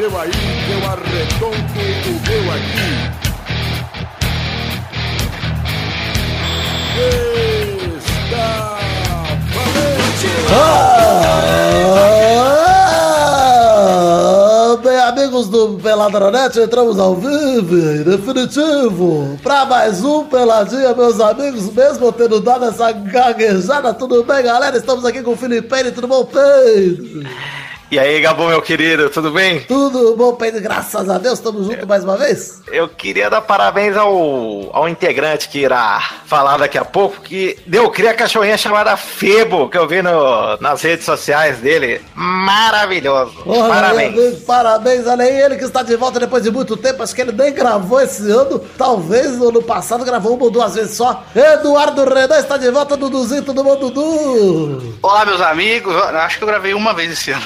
seu aí, eu arredonto o meu aqui. Está Ah, bem, amigos do Peladronete, entramos ao vivo, definitivo, pra mais um Peladinha, meus amigos, mesmo tendo dado essa gaguejada, tudo bem, galera? Estamos aqui com o Felipe, tudo bom, Pedro? E aí, Gabo, meu querido, tudo bem? Tudo bom, Pedro? Graças a Deus, estamos juntos mais uma vez? Eu queria dar parabéns ao, ao integrante que irá falar daqui a pouco, que deu cria a cachorrinha chamada Febo, que eu vi no, nas redes sociais dele. Maravilhoso. Olha, parabéns. Deus, parabéns, olha aí, ele que está de volta depois de muito tempo, acho que ele nem gravou esse ano, talvez no ano passado gravou uma ou duas vezes só. Eduardo Renan está de volta, Duduzinho, tudo bom, Dudu? Olá, meus amigos. Acho que eu gravei uma vez esse ano.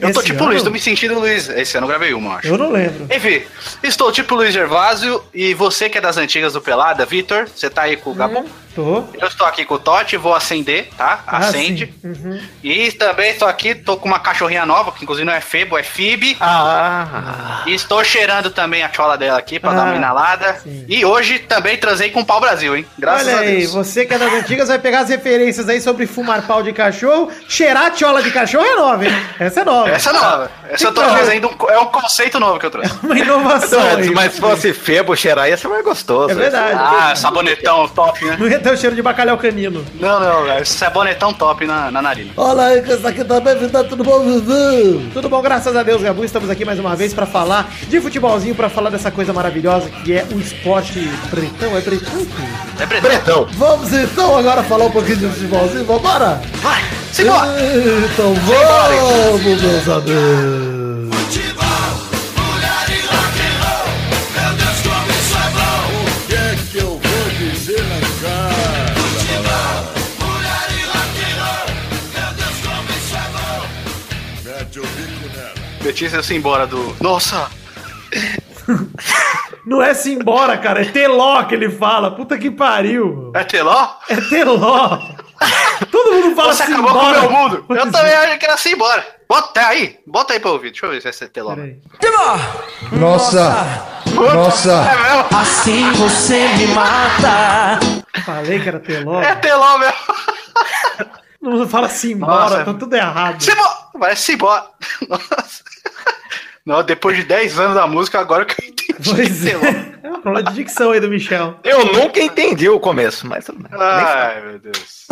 Eu tô Esse tipo ano? Luiz, tô me sentindo Luiz. Esse ano eu gravei uma, eu acho. Eu não lembro. Enfim, estou tipo Luiz Gervásio e você que é das antigas do Pelada, Vitor, você tá aí com o Gabo? Tô. Eu estou aqui com o Totti, vou acender, tá? Ah, Acende. sim. Uhum. E também estou aqui, tô com uma cachorrinha nova, que inclusive não é Febo, é Fib. Ah, E estou cheirando também a chola dela aqui pra dar Ah, uma inalada. sim. E hoje também transei com o pau Brasil, hein? Graças Olha a aí, Deus. você que é das antigas vai pegar as referências aí sobre fumar pau de cachorro, cheirar tiola de cachorro é nova, hein? Essa é nova. Essa é nova. Essa eu tô Então, trazendo um, é um conceito novo que eu trouxe. Uma inovação aí. mas se fosse Febo cheirar, ia ser mais gostoso. É verdade. Ah, sabonetão top, né? O cheiro de bacalhau canino. Não, não, é sabonetão top na, na narina. Olha aí, que esse aqui também, Vidal, tudo bom, Vivi? Tudo bom, graças a Deus, Gabu. Estamos aqui mais uma vez pra falar de futebolzinho, pra falar dessa coisa maravilhosa que é o esporte pretão. É pretão? É pretão. Bretão. Vamos então agora falar um pouquinho de futebolzinho, vambora? Vai, simbora! Então vamos, meus amigos. O Letícia se embora do. Nossa! Não é se embora, cara. É teló que ele fala. Puta que pariu. É teló? É teló. Todo mundo fala Você acabou com o embora. meu mundo! Eu é. também acho que era se embora. Bota aí, bota aí pra ouvir. Deixa eu ver se essa é teló. Peraí. Nossa! Nossa! É mesmo? Assim você me mata. Falei que era teló. É teló mesmo. Todo mundo fala se embora. Nossa. Tá tudo errado. Se embora! Parece se embora. Nossa. Não, depois de 10 anos da música, agora que eu entendi. Pois que é. É um problema de dicção aí do Michel. Eu nunca entendi o começo, mas. Ai, meu Deus.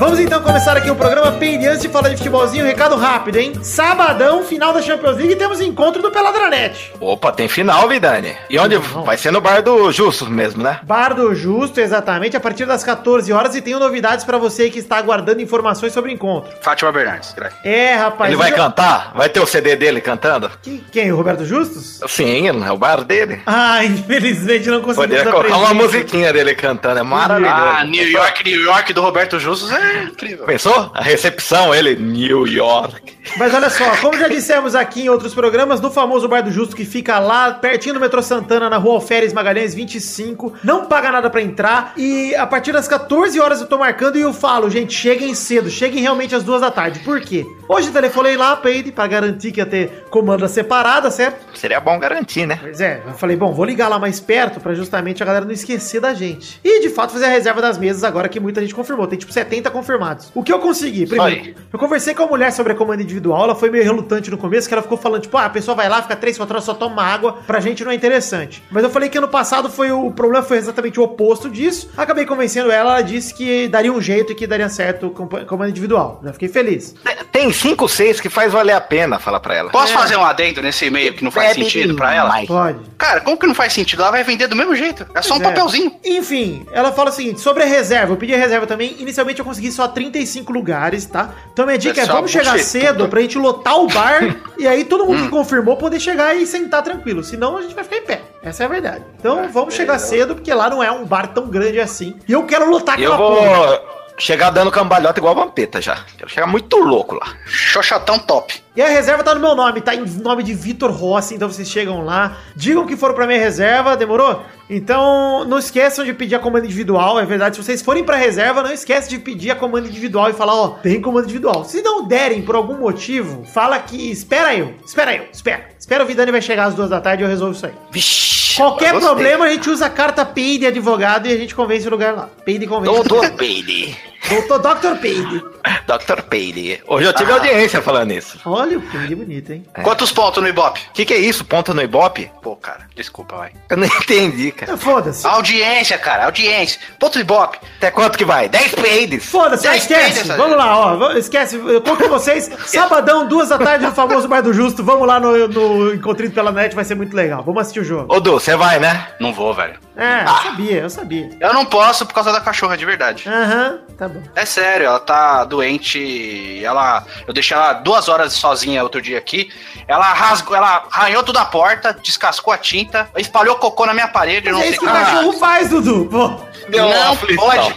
Vamos então começar aqui o programa de falar de futebolzinho, recado rápido, hein? Sabadão, final da Champions League, temos encontro do Peladranet. Opa, tem final, Vidani. E onde vai ser no bar do Justo mesmo, né? Bar do Justo, exatamente, a partir das 14 horas. E tenho novidades pra você que está aguardando informações sobre o encontro. Fátima Bernardes. graças. É, rapaz. Ele vai eu- cantar? Vai ter o CD dele cantando? Que- Quem? O Roberto Justus? Sim, é o bar dele. Ah, infelizmente não conseguimos Poderia colocar uma musiquinha dele cantando, é maravilhoso. Ah, New York, New York do Roberto Justus é incrível. Pensou? A recepção, ele, New York. Mas olha só, como já dissemos aqui em outros programas, no famoso Bar do Justo, que fica lá pertinho do metrô Santana, na rua Alferes Magalhães 25, não paga nada pra entrar. E a partir das 14 horas eu tô marcando e eu falo, gente, cheguem cedo, cheguem realmente às duas da tarde. Por quê? Hoje eu telefonei lá pra ele, pra garantir que ia ter comanda separada, certo? Seria bom garantir, né? Pois é, eu falei, bom, vou ligar lá mais perto pra justamente a galera não esquecer da gente. E de fato fazer a reserva das mesas agora que muita gente confirmou. Tem tipo 70 confirmados. O que eu consegui? Primeiro, aí. eu conversei com a mulher sobre a comanda individual, ela foi meio relutante no começo, que ela ficou falando, tipo, ah, a pessoa vai lá, fica 3, 4 horas, só toma água, pra gente não é interessante. Mas eu falei que ano passado foi o, o problema foi exatamente o oposto disso. Acabei convencendo ela, ela disse que daria um jeito e que daria certo com comanda individual. Já fiquei feliz. Tem cinco, seis que faz valer a pena, fala pra ela. Posso fazer um adendo nesse e-mail que não faz Bebe sentido pra ela? Pode. Cara, como que não faz sentido? Ela vai vender do mesmo jeito. É só um Pois é. papelzinho. Enfim, ela fala o seguinte: sobre a reserva, eu pedi a reserva também. Inicialmente eu consegui só 35 lugares, tá? Então minha dica é: Pessoal, vamos chegar cedo pra gente lotar o bar e aí todo mundo que confirmou poder chegar e sentar tranquilo. Senão a gente vai ficar em pé. Essa é a verdade. Então vamos chegar cedo, porque lá não é um bar tão grande assim. E eu quero lotar E eu aquela vou porra. chegar dando cambalhota igual a Vampeta já. Quero chegar muito louco lá. Xoxotão top. E a reserva tá no meu nome, tá em nome de Vitor Rossi, então vocês chegam lá, digam que foram pra minha reserva, demorou? Então, não esqueçam de pedir a comanda individual, é verdade, se vocês forem pra reserva, não esquece de pedir a comanda individual e falar, ó, tem comanda individual. Se não derem por algum motivo, fala que espera eu, espera eu, espera. Espera o Vidani vai chegar às duas da tarde e eu resolvo isso aí. Vixe, Qualquer problema, a gente usa a carta PEI de advogado e a gente convence o lugar lá. PEI de convence. Doutor Peide. Doutor Dr. Peide. Dr. Peide. Hoje eu tive audiência falando isso. Olha o Peide bonito, hein? Quantos pontos no Ibope? O que, que é isso? Ponta no Ibope? Pô, cara, desculpa, vai. Eu não entendi, cara. Ah, Foda-se. Audiência, cara, audiência. Ponto do Ibope. Até quanto que vai? 10 peides. Foda-se, esquece. esquece, Vamos lá, ó. Esquece. Eu conto com vocês. Sabadão, duas da tarde, no famoso Bar do Justo. Vamos lá no, no Encontrido pela Net, vai ser muito legal. Vamos assistir o jogo. Ô, Du, você vai, né? Não vou, velho. É, eu sabia, eu sabia. Eu não posso por causa da cachorra, de verdade. Aham, tá bom. É sério, ela tá doente. Ela. Eu deixei ela duas horas sozinha outro dia aqui. Ela rasgou, ela arranhou toda a porta, descascou a tinta, espalhou cocô na minha parede. eu não É sei isso que o cachorro faz, Dudu. Pô. Deu Não pode.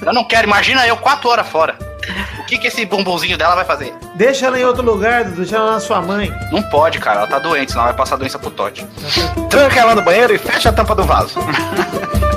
Eu não quero. Imagina eu quatro horas fora. O que, que esse bumbumzinho dela vai fazer? Deixa ela em outro lugar. Deixa ela na sua mãe. Não pode, cara. Ela tá doente, senão ela vai passar doença pro Totti. Tranca ela no banheiro e fecha a tampa do vaso.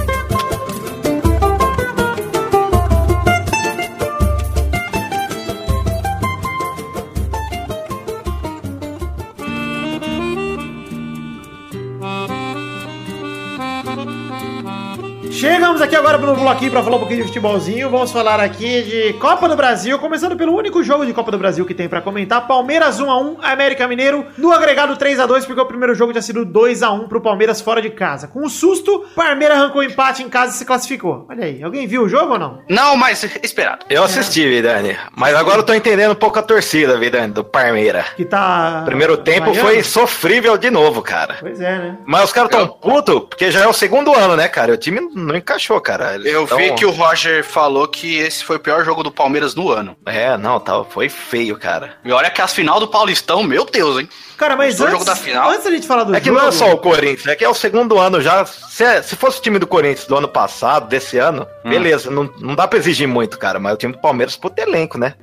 Chegamos aqui agora pro bloquinho pra falar um pouquinho de futebolzinho. Vamos falar aqui de Copa do Brasil, começando pelo único jogo de Copa do Brasil que tem pra comentar. Palmeiras 1x1, América Mineiro, no agregado 3x2, porque o primeiro jogo tinha sido 2x1 pro Palmeiras fora de casa. Com um susto, Palmeiras arrancou empate em casa e se classificou. Olha aí, alguém viu o jogo ou não? Não, mas esperado. Eu assisti, Vidani. Mas agora eu tô entendendo um pouco a torcida, Vidani, do Parmeira. Que tá. Primeiro tempo foi sofrível de novo, cara. Pois é, né? Mas os caras tão putos, porque já é o segundo ano, né, cara? O time não encaixou, cara. Eles Eu tão- vi que o Roger falou que esse foi o pior jogo do Palmeiras no ano. É, não, tá, foi feio, cara. E olha que as final do Paulistão, meu Deus, hein? Cara, mas antes, jogo da final? antes da gente falar do É que jogo... não é só o Corinthians, é que é o segundo ano já. Se, se fosse o time do Corinthians do ano passado, desse ano, Hum. beleza, não, não dá pra exigir muito, cara. Mas o time do Palmeiras, puto elenco, né?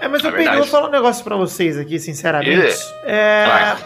É, é, mas eu é peguei, eu vou falar um negócio pra vocês aqui, sinceramente. Ih. É, Vai.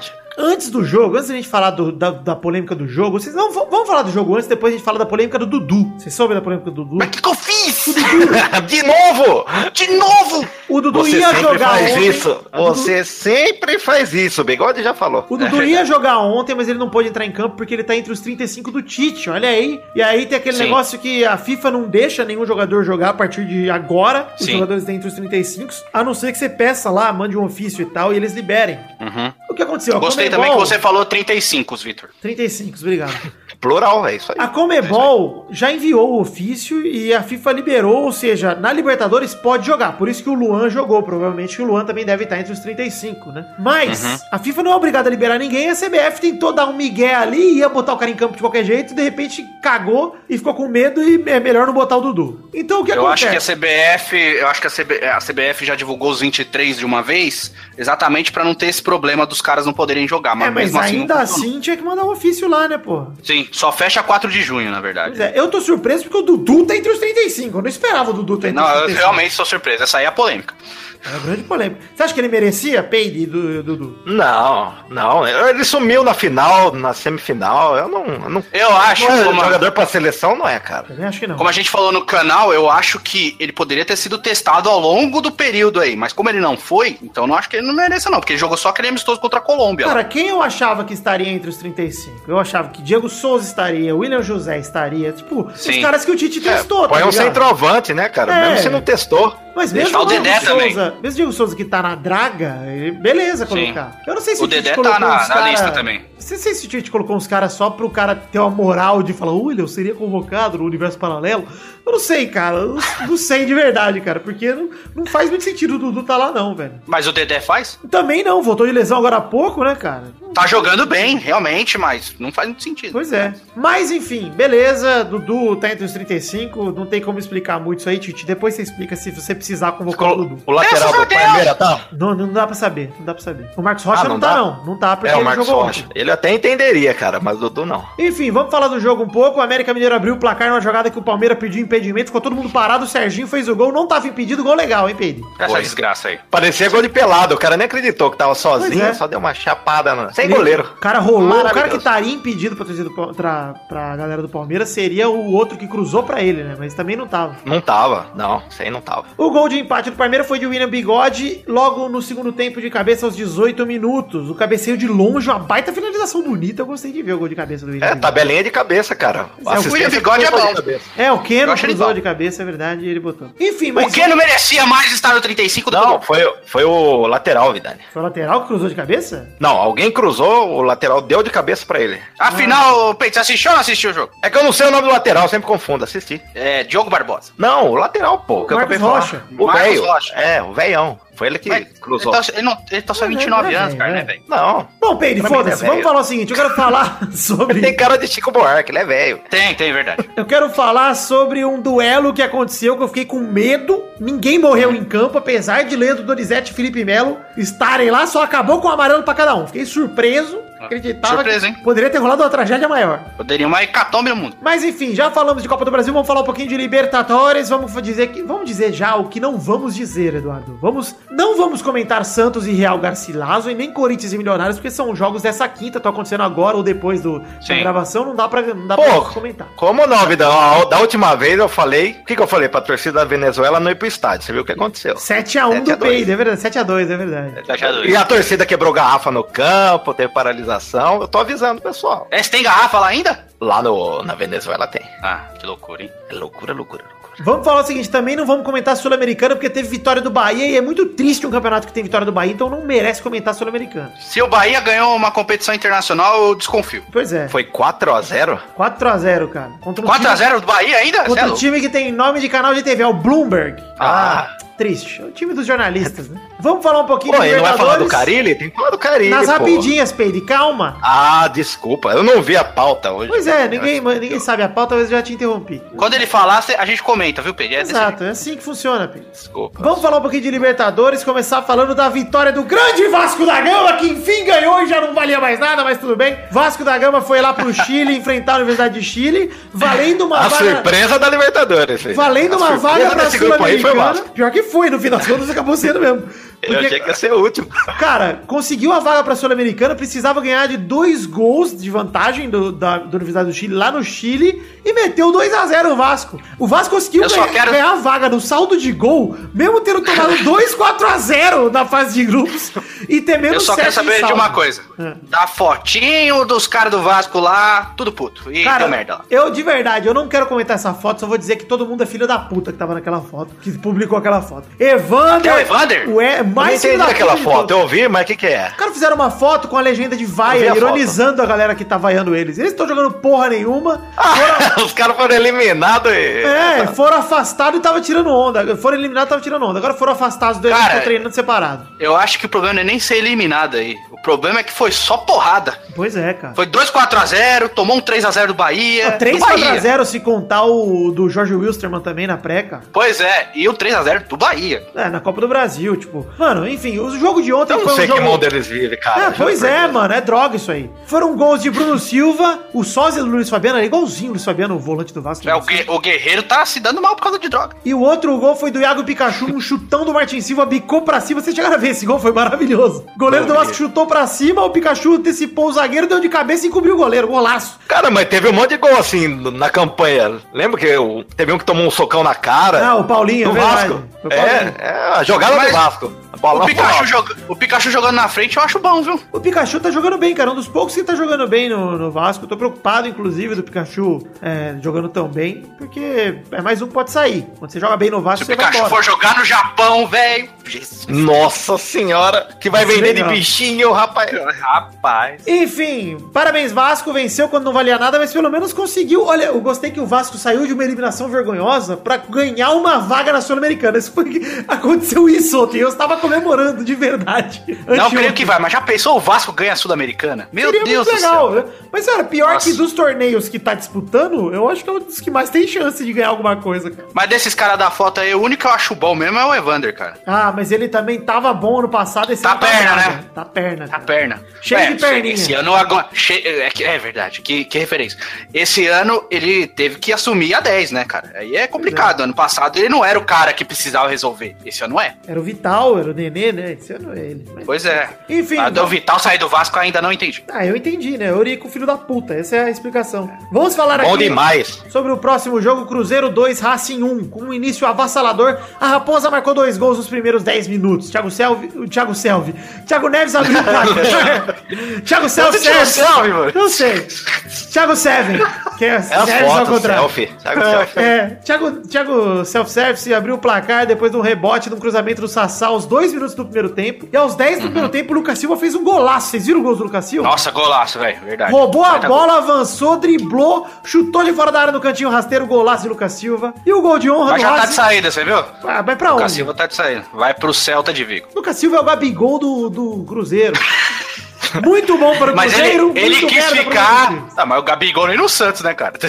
Antes do jogo, antes da gente falar do- da, da polêmica do jogo, vocês vamos, vamos falar do jogo antes, depois a gente fala da polêmica do Dudu. Vocês soubem da polêmica do Dudu? Mas o que, que eu fiz? De novo! De novo! O Dudu Você ia sempre jogar faz ontem. isso. O Dudu- Você sempre faz isso. O Bigode já falou. O Dudu ia jogar ontem, mas ele não pôde entrar em campo porque ele tá entre os 35 do Tite, olha aí. E aí tem aquele Sim. negócio que a FIFA não deixa nenhum jogador jogar a partir de agora, os Sim. jogadores entre os 35, a não ser que você peça lá, mande um ofício e tal, e eles liberem. Uhum. O que aconteceu? A Gostei também que você falou 35, Vitor. 35, obrigado. Plural, é isso aí. A Comebol já enviou o ofício e a FIFA liberou, ou seja, na Libertadores pode jogar. Por isso que o Luan jogou. Provavelmente o Luan também deve estar entre os 35, né? Mas Uhum. a FIFA não é obrigada a liberar ninguém. A CBF tentou dar um migué ali, ia botar o cara em campo de qualquer jeito, de repente cagou e ficou com medo e é melhor não botar o Dudu. Então o que Eu acho acontece? que a CBF, eu acho que a, CB a CBF já divulgou os 23 de uma vez, exatamente pra não ter esse problema dos caras não poderem jogar, mas, É, mas mesmo assim não ainda funcionou. assim tinha que mandar um ofício lá, né, pô? Sim, só fecha 4 de junho, na verdade. Pois é, eu tô surpreso porque o Dudu tá entre os 35. Eu não esperava o Dudu tá entre Não, os eu 35. realmente sou surpreso. Essa aí é a polêmica. É uma grande polêmica. Você acha que ele merecia peide do Dudu? Não, não. Ele sumiu na final, na semifinal. Eu não. eu não Eu acho, não é como, jogador pra seleção, não é, cara. Também acho que não. como a gente falou no canal, eu acho que ele poderia ter sido testado ao longo do período aí, mas como ele não foi, então eu não acho que ele não mereça não, porque ele jogou só aquele amistoso contra a Colômbia. lá. Cara, quem eu achava que estaria entre os 35? Eu achava que Diego Souza estaria, William José estaria. Tipo, os Sim. caras que o Tite É, testou, põe um centroavante, né, cara? É. Mesmo se não testou. Mas mesmo o Dedé Diego também. Souza, mesmo o Diego Souza que tá na draga, ele- beleza Sim. colocar. Eu não sei se O Tite Dedé tá na- uns na cara- lista também. Não sei se o Tite colocou uns caras só pro cara ter uma moral de falar, William, eu seria convocado no universo paralelo. Eu não sei, cara. Eu não, não sei de verdade, cara. Porque não, não faz muito sentido o Dudu tá lá, não, velho. Mas o Dedé faz? Também não, voltou de lesão agora há pouco, né, cara? cara. Tá jogando bem, realmente, mas não faz muito sentido. Pois é. Mas enfim, beleza. Dudu tá entre os 35. Não tem como explicar muito isso aí, Titi. Depois você explica se você precisar convocar o Dudu. O lateral do! Palmeiras tá? Não, não dá pra saber. Não dá pra saber. O Marcos Rocha Ah, não, não tá, não. Não tá, porque É, o ele Marcos jogou Rocha. ontem. Ele até entenderia, cara, mas o Dudu não. Enfim, vamos falar do jogo um pouco. O América Mineiro abriu o placar numa jogada que o Palmeiras pediu impedimento. Ficou todo mundo parado. O Serginho fez o gol. Não tava impedido. Gol legal, hein, Peide? Essa Foi. desgraça aí. Parecia gol de pelado, o cara nem acreditou que tava sozinho, é. só deu uma chapada. No... Sem Ele- goleiro. O cara rolou. O cara que estaria impedido pra, torcida Pa- pra, pra galera do Palmeiras seria o outro que cruzou pra ele, né? Mas também não tava. Não tava, não, isso aí não tava. O gol de empate do Palmeiras foi de William Bigode, logo no segundo tempo de cabeça aos 18 minutos. O cabeceio de longe, uma baita finalização bonita. Eu gostei de ver o gol de cabeça do William É, Bigode. tabelinha de cabeça, cara. É, o William Bigode é bom. É, o Keno cruzou de cabeça, é verdade, e ele botou. Enfim, mas O que não merecia mais estar no 35 do que Não, foi, foi o lateral, Vidani. foi o lateral que cruzou de cabeça? Não, alguém cruzou, o lateral deu de cabeça pra ele. Afinal, Peito, você assistiu ou não assistiu o jogo? É que eu não sei o nome do lateral, sempre confundo, assisti. É, Diogo Barbosa. Não, o lateral, pô, que eu Marcos. Rocha. O Marcos velho. Rocha. É, o velhão. Foi ele que Mas cruzou. Ele tá, ele não, ele tá só Não, 29 não é anos, cara, é. né, velho? Não. Bom, Peide, mim foda-se. ele é Vamos falar o seguinte, eu quero falar Ele sobre... tem cara de Chico Buarque, ele é velho. Tem, tem, verdade. Eu quero falar sobre um duelo que aconteceu que eu fiquei com medo. Ninguém morreu em campo, apesar de Leandro Donizete e Felipe Melo estarem lá, só acabou com o amarelo pra cada um. Fiquei surpreso, acreditava Surpresa, que hein? poderia ter rolado uma tragédia maior. Poderia uma hecatombe no mundo. Mas enfim, já falamos de Copa do Brasil, vamos falar um pouquinho de Libertadores, vamos dizer que vamos dizer já o que não vamos dizer, Eduardo. Vamos não vamos comentar Santos e Real Garcilaso e nem Corinthians e Milionários, porque são jogos dessa quinta, estão acontecendo agora ou depois do, da gravação, não dá pra não dá Pô, pra comentar. Como não, Vidal? A- Da última vez eu falei. O que, que eu falei pra torcida da Venezuela não ir pro estádio? Você viu o que aconteceu? 7x1 7 do a 2. Peide, é verdade. 7x2, é verdade. Tá já doido. E a torcida quebrou garrafa no campo, teve paralisação. Eu tô avisando o pessoal. É, você tem garrafa lá ainda? Lá no, na Venezuela tem. Ah, que loucura, hein? É loucura, loucura, loucura. Vamos falar o seguinte, também não vamos comentar Sul-Americana, porque teve vitória do Bahia e é muito triste um campeonato que tem vitória do Bahia, então não merece comentar Sul-Americana. Se o Bahia ganhou uma competição internacional, eu desconfio. Pois é. Foi 4x0? 4x0, cara. Contra um time- 4x0 do Bahia ainda? Cê é Contra um time que tem nome de canal de TV, é o Bloomberg. Ah. Triste. É o time dos jornalistas, né? Vamos falar um pouquinho Pô, ele não vai falar do? Carilli? Tem que falar do Carilli, Nas pô. rapidinhas, Peide, calma. Ah, desculpa. Eu não vi a pauta hoje. Pois é, ninguém, ninguém sabe a pauta, talvez eu já te interrompi. Quando ele falar, a gente comenta, viu, Pedro? É Exato, é assim que funciona, Peide. Desculpa. Vamos falar um pouquinho de Libertadores, começar falando da vitória do grande Vasco da Gama, que enfim ganhou e já não valia mais nada, mas tudo bem. Vasco da Gama foi lá pro Chile enfrentar a Universidade de Chile, valendo uma A vaga. surpresa da Libertadores. filho. Valendo A uma vaga pra Sul-Americana. Pior que foi, no final das contas acabou sendo mesmo. Eu achei que ia ser o último. Cara, conseguiu a vaga pra Sul-Americana, precisava ganhar de dois gols de vantagem do, da, da Universidade do Chile lá no Chile e meteu 2 a 0 o Vasco. O Vasco conseguiu ganhar, quero- ganhar a vaga no saldo de gol, mesmo tendo tomado 2 4 a 0 na fase de grupos e ter menos Eu só quero saber de uma coisa. É. Da fotinho dos caras do Vasco lá, tudo puto. E Cara, deu merda lá. eu de verdade, eu não quero comentar essa foto, só vou dizer que todo mundo é filho da puta que tava naquela foto, que publicou aquela foto. Evander! É o Evander? O é, Eu não mais entendi aquela foto. todos. Eu ouvi, mas o que que é? Os caras fizeram uma foto com a legenda de vaia, a ironizando a galera que tá vaiando eles. Eles estão jogando porra nenhuma. Foram, Os caras foram eliminados e... é, foram afastados e tava tirando onda. Foram eliminados e tava tirando onda. Agora foram afastados deles e Cara, estão treinando separado. Eu acho que o problema não é nem ser eliminado aí. O problema é que foi só porrada. Pois é, cara. Foi 2-4x0, tomou um 3x0 do Bahia. do 3 Bahia. 0 se contar o do Jorge Wilstermann também na pré, cara. Pois é, e o 3x0 do Bahia. É, na Copa do Brasil, tipo. Mano, enfim, o jogo de ontem Eu não foi sei um que jogo. mundo eles vivem, cara. É, pois é, mano, é droga isso aí. Foram gols de Bruno Silva, o sósia do Luiz Fabiano, era igualzinho o Luiz Fabiano, o volante do Vasco. É, o, o Guerreiro tá se dando mal por causa de droga. E o outro gol foi do Iago Pikachu, um chutão do Martin Silva, bicou pra cima. Vocês chegaram a ver esse gol? Foi maravilhoso. O goleiro do Não, Vasco chutou pra cima, o Pikachu antecipou o zagueiro, deu de cabeça e encobriu o goleiro. Golaço. Cara, mas teve um monte de gol assim na campanha. Lembra que eu- teve um que tomou um socão na cara? Ah, o Paulinho, do é verdade. Vasco. Foi o Paulinho. É, é, a jogada Mas do Vasco. Bola O Pikachu, joga- o Pikachu jogando na frente eu acho bom, viu? O Pikachu tá jogando bem, cara. Um dos poucos que tá jogando bem no, no Vasco. Eu tô preocupado, inclusive, do Pikachu é, jogando tão bem, porque é mais um que pode sair. Quando você joga bem no Vasco, Se o você vai Pikachu embora. for jogar no Japão, velho. Nossa senhora, que vai Isso é vender legal. de bichinho, rapaz. Rapaz. Enfim, parabéns Vasco, venceu quando não valia nada, mas pelo menos conseguiu. Olha, eu gostei que o Vasco saiu de uma eliminação vergonhosa pra ganhar uma vaga na Sul-Americana. Aconteceu isso ontem. Eu estava comemorando de verdade. Não creio que vai, mas já pensou o Vasco ganha a Sul-Americana? Meu Seria Deus muito do legal, céu. né? Mas, cara, pior Nossa. que dos torneios que tá disputando, eu acho que é um dos que mais tem chance de ganhar alguma coisa, cara. Mas desses caras da foto aí, o único que eu acho bom mesmo é o Evander, cara. Ah, mas ele também tava bom ano passado, esse Tá ano perna, nada. né? Tá perna. A cara. perna. Cheio de perninha. Esse ano agora. che- É, é verdade, que, que referência. Esse ano ele teve que assumir a 10, né, cara? Aí é complicado. Ano passado ele não era o cara que precisava resolver. Esse ano é. Era o Vital, era o Nenê, né? Esse ano é ele. Mas- Pois é. Enfim. A do Vital sair do Vasco ainda não entendi. Ah, eu entendi, né? Eurico, filho da puta. Essa é a explicação. Vamos falar Bom aqui demais. sobre o próximo jogo, Cruzeiro 2, Racing 1. Com um início avassalador, a Raposa marcou dois gols nos primeiros 10 minutos. Thiago Selvi... O Thiago Selvi. Thiago Neves abriu o placar. Thiago Selvi. Onde tirou o Selvi, mano? Não sei. Thiago Seven. Que é, É ao fotos, contrário. selfie. Thiago selfie. É, Thiago, Thiago Self-Service abriu o placar depois de um rebote de um cruzamento do Sassá aos dois minutos do primeiro tempo. E aos 10 do primeiro tempo, o Lucas Silva fez um golaço. Vocês viram o gol do Lucas Silva? Nossa, golaço, velho. Verdade. Roubou a Baita bola, avançou, driblou, chutou de fora da área no cantinho rasteiro, golaço de Lucas Silva. E o gol de honra Mas do já tá de Racing. saída, você viu? Ah, vai pra O onde? Silva tá de saída. Vai pro Celta de Vigo. Lucas Silva é o Gabigol do, do Cruzeiro. Muito bom para o Mas Cruzeiro. ele, ele quis ficar. Ah, mas o Gabigol nem no Santos, né, cara?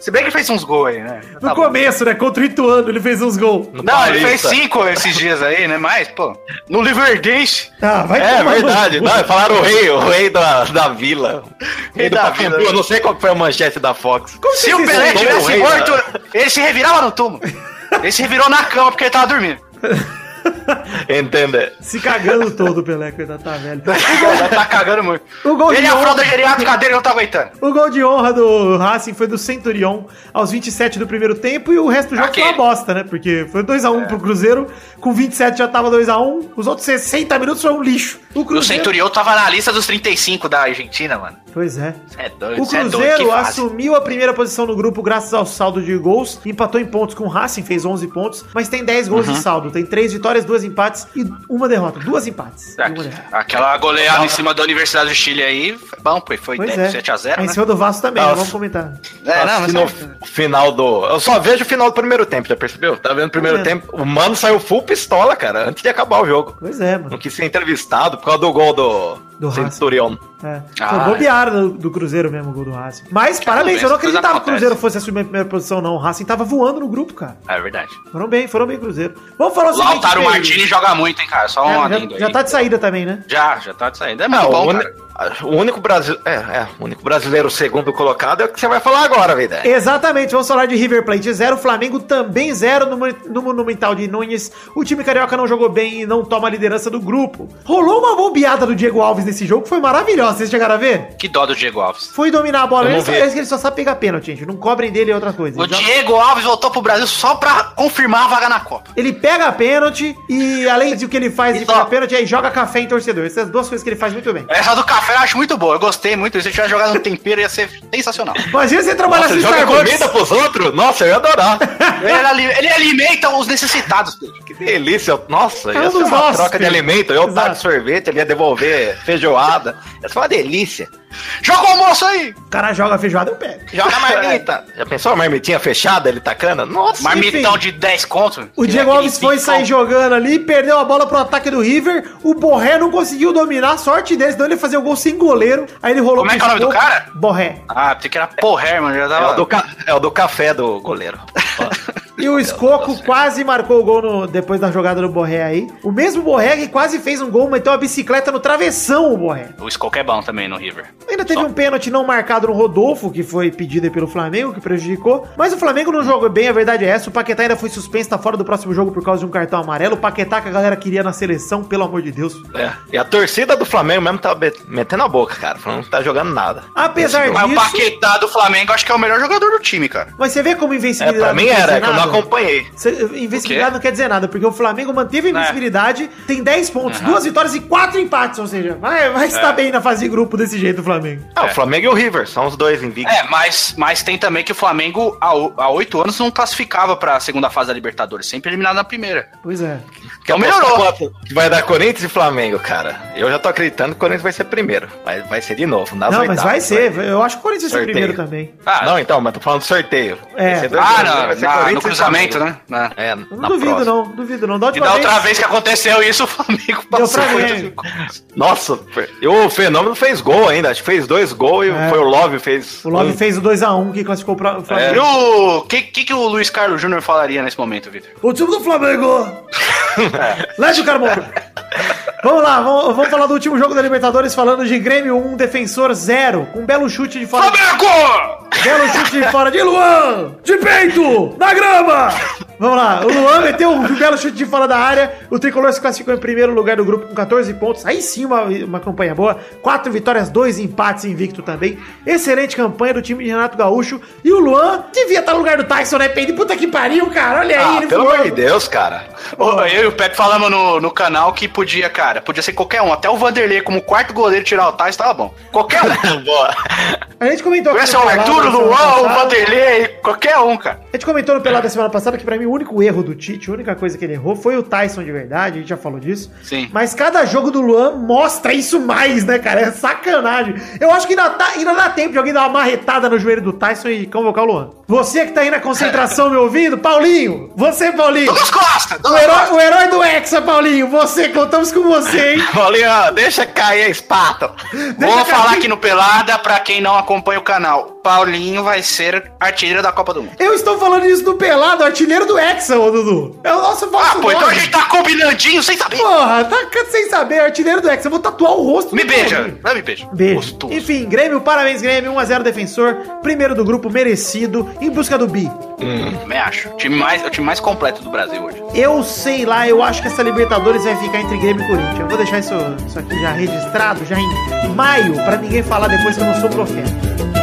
Se bem que fez uns gols aí, né? No Tá bom. começo, né? Contra o Ituano, ele fez uns gols. Não, ele fez Paulista. cinco esses dias aí, né? Mas, pô, no Liverdense. Ah, vai É verdade. Não, falaram o rei, o rei da, da vila. Rei da vila. Eu não sei qual que foi a manchete da Fox. Se o Pelé tivesse morto, né? ele se revirava no túmulo. Ele se revirou na cama porque ele tava dormindo. Entende? Se cagando todo, Pelé, coitado, tá velho. Já tá cagando muito. O gol ele de a honra- fralda geriátrica dele não tá aguentando. O gol de honra do Racing foi do Centurion aos 27 do primeiro tempo e o resto do jogo foi Aquele. uma bosta, né? Porque foi 2x1 pro Cruzeiro, com 27 já tava 2x1, os outros 60 minutos foi um lixo. O O Cruzeiro... Centurion tava na lista dos 35 da Argentina, mano. Pois é. Cê é doido, O é Cruzeiro fase. assumiu a primeira posição no grupo graças ao saldo de gols, empatou em pontos com o Racing, fez 11 pontos, mas tem 10 gols Uhum. de saldo, tem 3 vitórias, 2 empates e uma derrota. Duas empates. uma derrota. Aquela goleada em cima da Universidade do Chile aí foi bom. Foi Pois 10, é. 7x0, Aí em né? cima do Vasco também, não vamos comentar. É, não, mas no final do. Eu só vejo o final do primeiro tempo, já percebeu? Tá vendo o primeiro É. tempo? O mano saiu full pistola, cara, antes de acabar o jogo. Pois é, mano. Não quis ser entrevistado por causa do gol do, Do Racing. Centurion. É. Ah, Foi bobear do, do Cruzeiro mesmo, o gol do Racing. Mas, parabéns, bem, eu não acreditava que o. Cruzeiro fosse assumir a primeira posição, não. O Racing tava voando no grupo, cara. É verdade. Foram bem, foram bem, Cruzeiro. Vamos falar o seguinte, Lautaro. Martini joga muito, hein, cara? Só um É, adendo já, aí. já tá de saída também, né? Já, já tá de saída. É muito Não, bom, o, cara. o único brasileiro. É, é, o único brasileiro segundo colocado é o que você vai falar agora, velho. Exatamente, vamos falar de River Plate 0, Flamengo também 0 no, no Monumental de Nunes. O time carioca não jogou bem e não toma a liderança do grupo. Rolou uma bombeada do Diego Alves nesse jogo foi maravilhosa. Vocês chegaram a ver? Que dó do Diego Alves. Foi dominar a bola. Ele só, ele só sabe pegar pênalti, gente. Não cobrem dele é outra coisa. O Ele joga- Diego Alves voltou pro Brasil só pra confirmar a vaga na Copa. Ele pega a pênalti e, além de o que ele faz de E pegar pênalti, aí joga café em torcedor. Essas duas coisas que ele faz muito bem. Essa do café eu acho muito boa. Eu gostei muito. Se ele tivesse jogado no tempero, ia ser sensacional. Imagina você trabalhar Nossa, joga Starbucks. comida pros outros? Nossa, eu ia adorar. Ele, ali- ele alimenta os necessitados, Pedro. que delícia. Nossa, É um ia ser uma nossos, troca de filho. alimento. Eu Exato. sorvete, ele ia devolver feijoada. Ia ser uma delícia. Joga o almoço aí! O cara joga feijoada, eu pego. Joga a marmita. Já pensou a marmitinha fechada, ele tacando? Nossa, Marmitão enfim. de 10 contos. O Diego Alves foi sair jogando ali, perdeu a bola pro ataque do River. O Borré não conseguiu dominar, sorte dele, senão ele ia fazer o gol sem goleiro. Aí ele rolou Como é que é o nome do cara? Borré. Ah, pensei que era porra, mano. Já É tava... o, do ca- é o do café do goleiro. E o Escoco quase marcou o gol no- depois da jogada do Borré aí. O mesmo Borré que quase fez um gol, meteu a bicicleta no travessão, o Borré. O Skull é bom também no River. Ainda teve Só. um pênalti não marcado no Rodolfo, que foi pedido aí pelo Flamengo, que prejudicou. Mas o Flamengo não jogou bem, a verdade é essa. O Paquetá ainda foi suspenso, tá fora do próximo jogo por causa de um cartão amarelo. O Paquetá que a galera queria na seleção, pelo amor de Deus. É. E a torcida do Flamengo mesmo tá metendo a boca, cara. Falando que não tá jogando nada. Apesar jogo. Mas o disso- Paquetá do Flamengo acho que é o melhor jogador do time, cara. Mas você vê como É, invencibilidade pra mim era, é que eu não nada? Acompanhei. Cê- Invencibilidade não quer dizer nada, porque o Flamengo manteve a invencibilidade, tem 10 pontos, duas vitórias e quatro empates, ou seja, vai, vai estar bem na fase de grupo desse jeito o Flamengo. Ah, o Flamengo e o River, são os dois invictos. É, mas, mas tem também que o Flamengo há oito anos não classificava pra segunda fase da Libertadores, sempre eliminado na primeira. Pois é. Que Então melhorou. Que vai dar Corinthians e Flamengo, cara. Eu já tô acreditando que o Corinthians vai ser primeiro. Vai, vai ser de novo. Nas Não, mas oitavas, vai ser, eu acho que o Corinthians vai ser primeiro também. Ah, Não, então, mas tô falando do sorteio. É. Vai Ah, não, vai ser no Cruzeiro orçamento, né? né? É, não na duvido, próxima. não. Duvido, não. Da E última da vez. outra vez que aconteceu isso, o Flamengo Deu passou ver. Nossa, e o Fenômeno fez gol ainda. Acho que fez dois gols e É. foi o Love fez. O Love fez o 2x1 que classificou pra o E Flamengo. o que, que, que o Luiz Carlos Júnior falaria nesse momento, Vitor? O time do Flamengo. Leve o Carmona. Vamos lá, vamos, vamos falar do último jogo da Libertadores, falando de Grêmio 1, Defensor 0, com um belo chute de fora. Flamengo! Belo chute de fora de Luan! De peito! Na grama! Vamos lá, o Luan meteu um belo chute de fora da área. O Tricolor se classificou em primeiro lugar do grupo com 14 pontos. Aí sim, uma, uma campanha boa. Quatro vitórias, dois empates invicto também. Excelente campanha do time de Renato Gaúcho. E o Luan devia estar no lugar do Tyson, né, Peide? Puta que pariu, cara. Olha aí, Ah, pelo amor de Deus, cara. Ô, Eu e o Pepe falamos no, no canal que podia, cara, podia ser qualquer um. Até o Vanderlei, como quarto goleiro, tirar o Tais, tava bom. Qualquer um. Boa. A gente comentou Conhece no o o semana Luan, o. Vanderlei, qualquer um, cara. A gente comentou no Pelado da semana passada que pra mim o único erro do Tite, a única coisa que ele errou foi o Tyson de verdade, a gente já falou disso. Sim. Mas cada jogo do Luan mostra isso mais, né, cara? É sacanagem. Eu acho que ainda, tá, ainda dá tempo de alguém dar uma marretada no joelho do Tyson e convocar o Luan. Você que tá aí na concentração me ouvindo, Paulinho, você, Paulinho. Douglas Costa! O Douglas herói, Costa! o herói do Hexa, Paulinho, você, contamos com você, hein? Ó, deixa cair a. Vou Deixa falar cair. aqui no Pelada pra quem não acompanha o canal. Paulinho vai ser artilheiro da Copa do Mundo. Eu estou falando isso do Pelado, artilheiro do Hexa, ô Dudu. É o nosso falso Ah, pô, então a nome. gente tá combinandinho sem saber. Porra, tá sem saber, artilheiro do Hexa. Eu vou tatuar o rosto Me beija, Paulinho. não me beija. Beijo. Gostoso. Enfim, Grêmio, parabéns, Grêmio. 1x0 defensor. Primeiro do grupo, merecido. Em busca do bi. Também acho. O time mais, é o time mais completo do Brasil hoje. Eu sei lá, eu acho que essa Libertadores vai ficar entre Grêmio e Corinthians. Eu vou deixar isso, isso aqui já registrado, já em maio, pra ninguém falar depois que eu não sou profeta.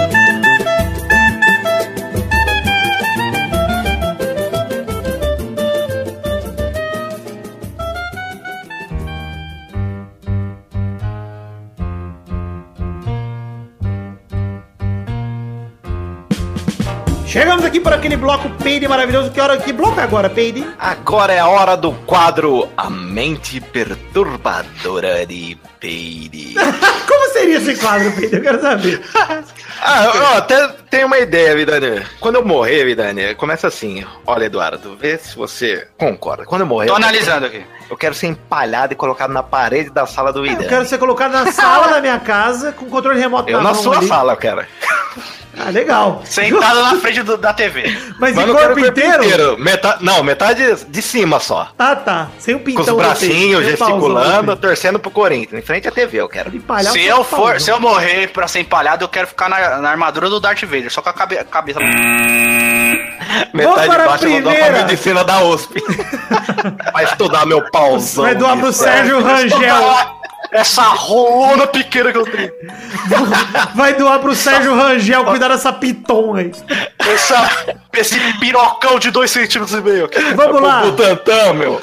Chegamos aqui para aquele bloco Peide maravilhoso. Que hora que bloco é agora, Peide? Agora é a hora do quadro A Mente Perturbadora de Peide. Como seria esse quadro, Peide? Eu quero saber. Ah, eu até tenho uma ideia, Vidani. Quando eu morrer, Vidani, começa assim. Olha, Eduardo, vê se você concorda. Quando eu morrer, Tô eu quero- analisando aqui. eu quero ser empalhado e colocado na parede da sala do Vidani. Eu quero ser colocado na sala da minha casa com controle remoto Eu na na mão sua ali. sala, eu quero. Ah, legal. Sentado na frente do- da TV. Mas, Mas em corpo quero o corpo inteiro? Metade, não, metade de cima só. Ah, tá. Sem o Com pintão. os no bracinhos gesticulando, torcendo pro Corinthians. Em frente à TV, eu quero. Empalhar Se o eu for, se eu morrer pra ser empalhado, eu quero ficar na, na armadura do Darth Vader, só com a cabe- cabeça. Metade de baixo eu vou pra medicina da USP. Vai estudar meu pauzão. Vai doar pro. Sérgio Rangel. Essa rolona pequena que eu tenho. Vai doar pro Sérgio Rangel cuidar dessa piton aí. Essa, esse pirocão de 2 centímetros e meio. Vamos lá. O Tantão, meu.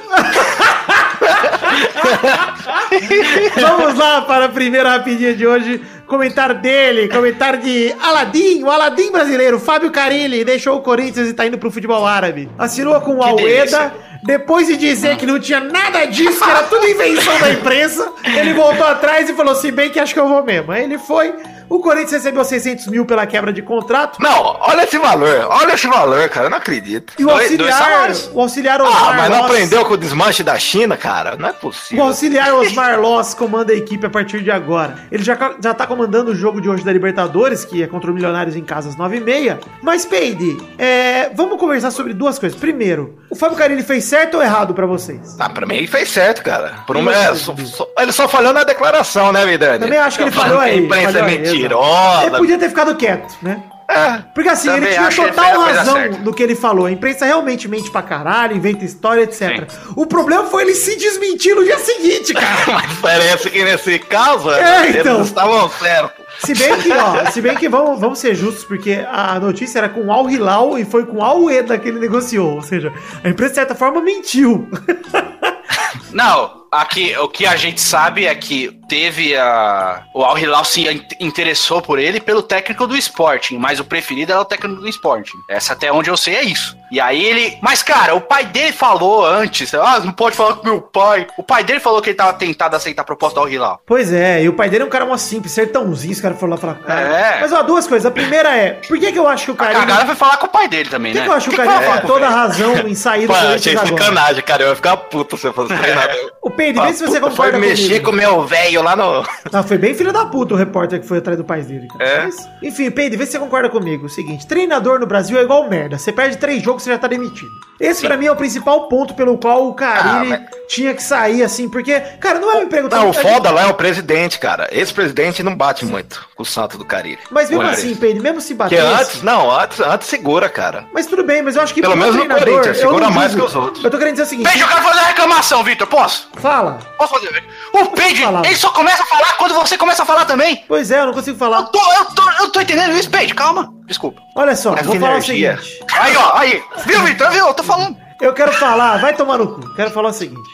Vamos lá para a primeira rapidinha de hoje. Comentário dele, comentário de Aladim, o Aladim brasileiro, Fábio Carilli, deixou o Corinthians e tá indo pro futebol árabe. Assinou com o Aleda, delícia. depois de dizer que não tinha nada disso, que era tudo invenção da imprensa, ele voltou atrás e falou, se bem que acho que eu vou mesmo. Aí ele foi, o Corinthians recebeu 600 mil pela quebra de contrato, Não, olha esse valor. Olha esse valor, cara. Eu não acredito. e o auxiliar, o auxiliar Ah, Osmar mas não Loss- aprendeu com o desmanche da China, cara? Não é O possível. auxiliar Osmar Loss comanda a equipe a partir de agora. Ele já, já tá comandando o jogo de hoje da Libertadores, que é contra o Milionários em casa às 9h30. Mas, Peide, é, vamos conversar sobre duas coisas. Primeiro, o Fábio Carilli fez certo ou errado pra vocês? Ah, pra mim ele fez certo, cara. Por você, é, só- só- ele só falhou na declaração, né, Vidani? Também acho que ele falhou aí. A imprensa falhou é aí, mentirosa. Ele podia ter ficado quieto, né? É. Porque assim, ele tinha total razão do que ele falou. A imprensa realmente mente pra caralho, inventa história, etc. O problema foi ele se desmentir no dia seguinte, cara. Mas parece que nesse caso, É, eles então. estavam certos. Se bem que, ó, se bem que vamos, vamos ser justos, porque a notícia era com Al Hilal e foi com Al Eda que ele negociou. Ou seja, a empresa de certa forma mentiu. Não, Aqui, o que a gente sabe é que teve a. O Al Hilal se in- interessou por ele pelo técnico do Sporting, mas o preferido era o técnico do Sporting. Essa até onde eu sei é isso. E aí ele. Mas, cara, o pai dele falou antes. Ah, não pode falar com meu pai. O pai dele falou que ele tava tentado aceitar a proposta do Al Hilal. Pois é, e o pai dele é um cara mó simples, sertãozinho, os caras foram lá falar com o cara. É. Mas ó, duas coisas. A primeira é, por que que eu acho que o A Carilli... cagada foi falar com o pai dele também, Por que, né? que eu acho que o que Carilli vai tem falar toda a o razão em sair do Pô, achei sacanagem, cara. Eu ia ficar puto se eu fosse O Peide, vê se você concorda foi mexer comigo. com o meu velho lá no. Não, foi bem filho da puta o repórter que foi atrás do pai dele. Cara. É? Mas, enfim, Peide, vê se você concorda comigo. O seguinte, treinador no Brasil é igual merda. Você perde três jogos, você já tá demitido. Esse pra mim é o principal ponto pelo qual o Carilli Ah, tinha que sair, assim, porque, cara, não é um emprego Não, o a gente- foda lá é o presidente, cara. Esse presidente não bate muito com o santo do Carilho. Mas mesmo assim. Peide, mesmo se Porque bater. antes, não, antes, antes segura, cara. Mas tudo bem, mas eu acho que Pelo menos no Corinthians, segura mais que os outros. Eu tô querendo dizer o seguinte, Peide, eu quero fazer reclamação, Vitor. Posso? fala. Posso fazer? O Fala. ele só começa a falar quando você começa a falar também. Pois é, eu não consigo Eu falar. tô, eu tô, eu tô entendendo isso, Peide. Calma. Desculpa. Olha só, Essa vou falar o energia. seguinte. Aí, ó, aí. Viu, Vitor? Viu? Eu tô falando. Eu quero falar, vai tomar no cu. Quero falar o seguinte.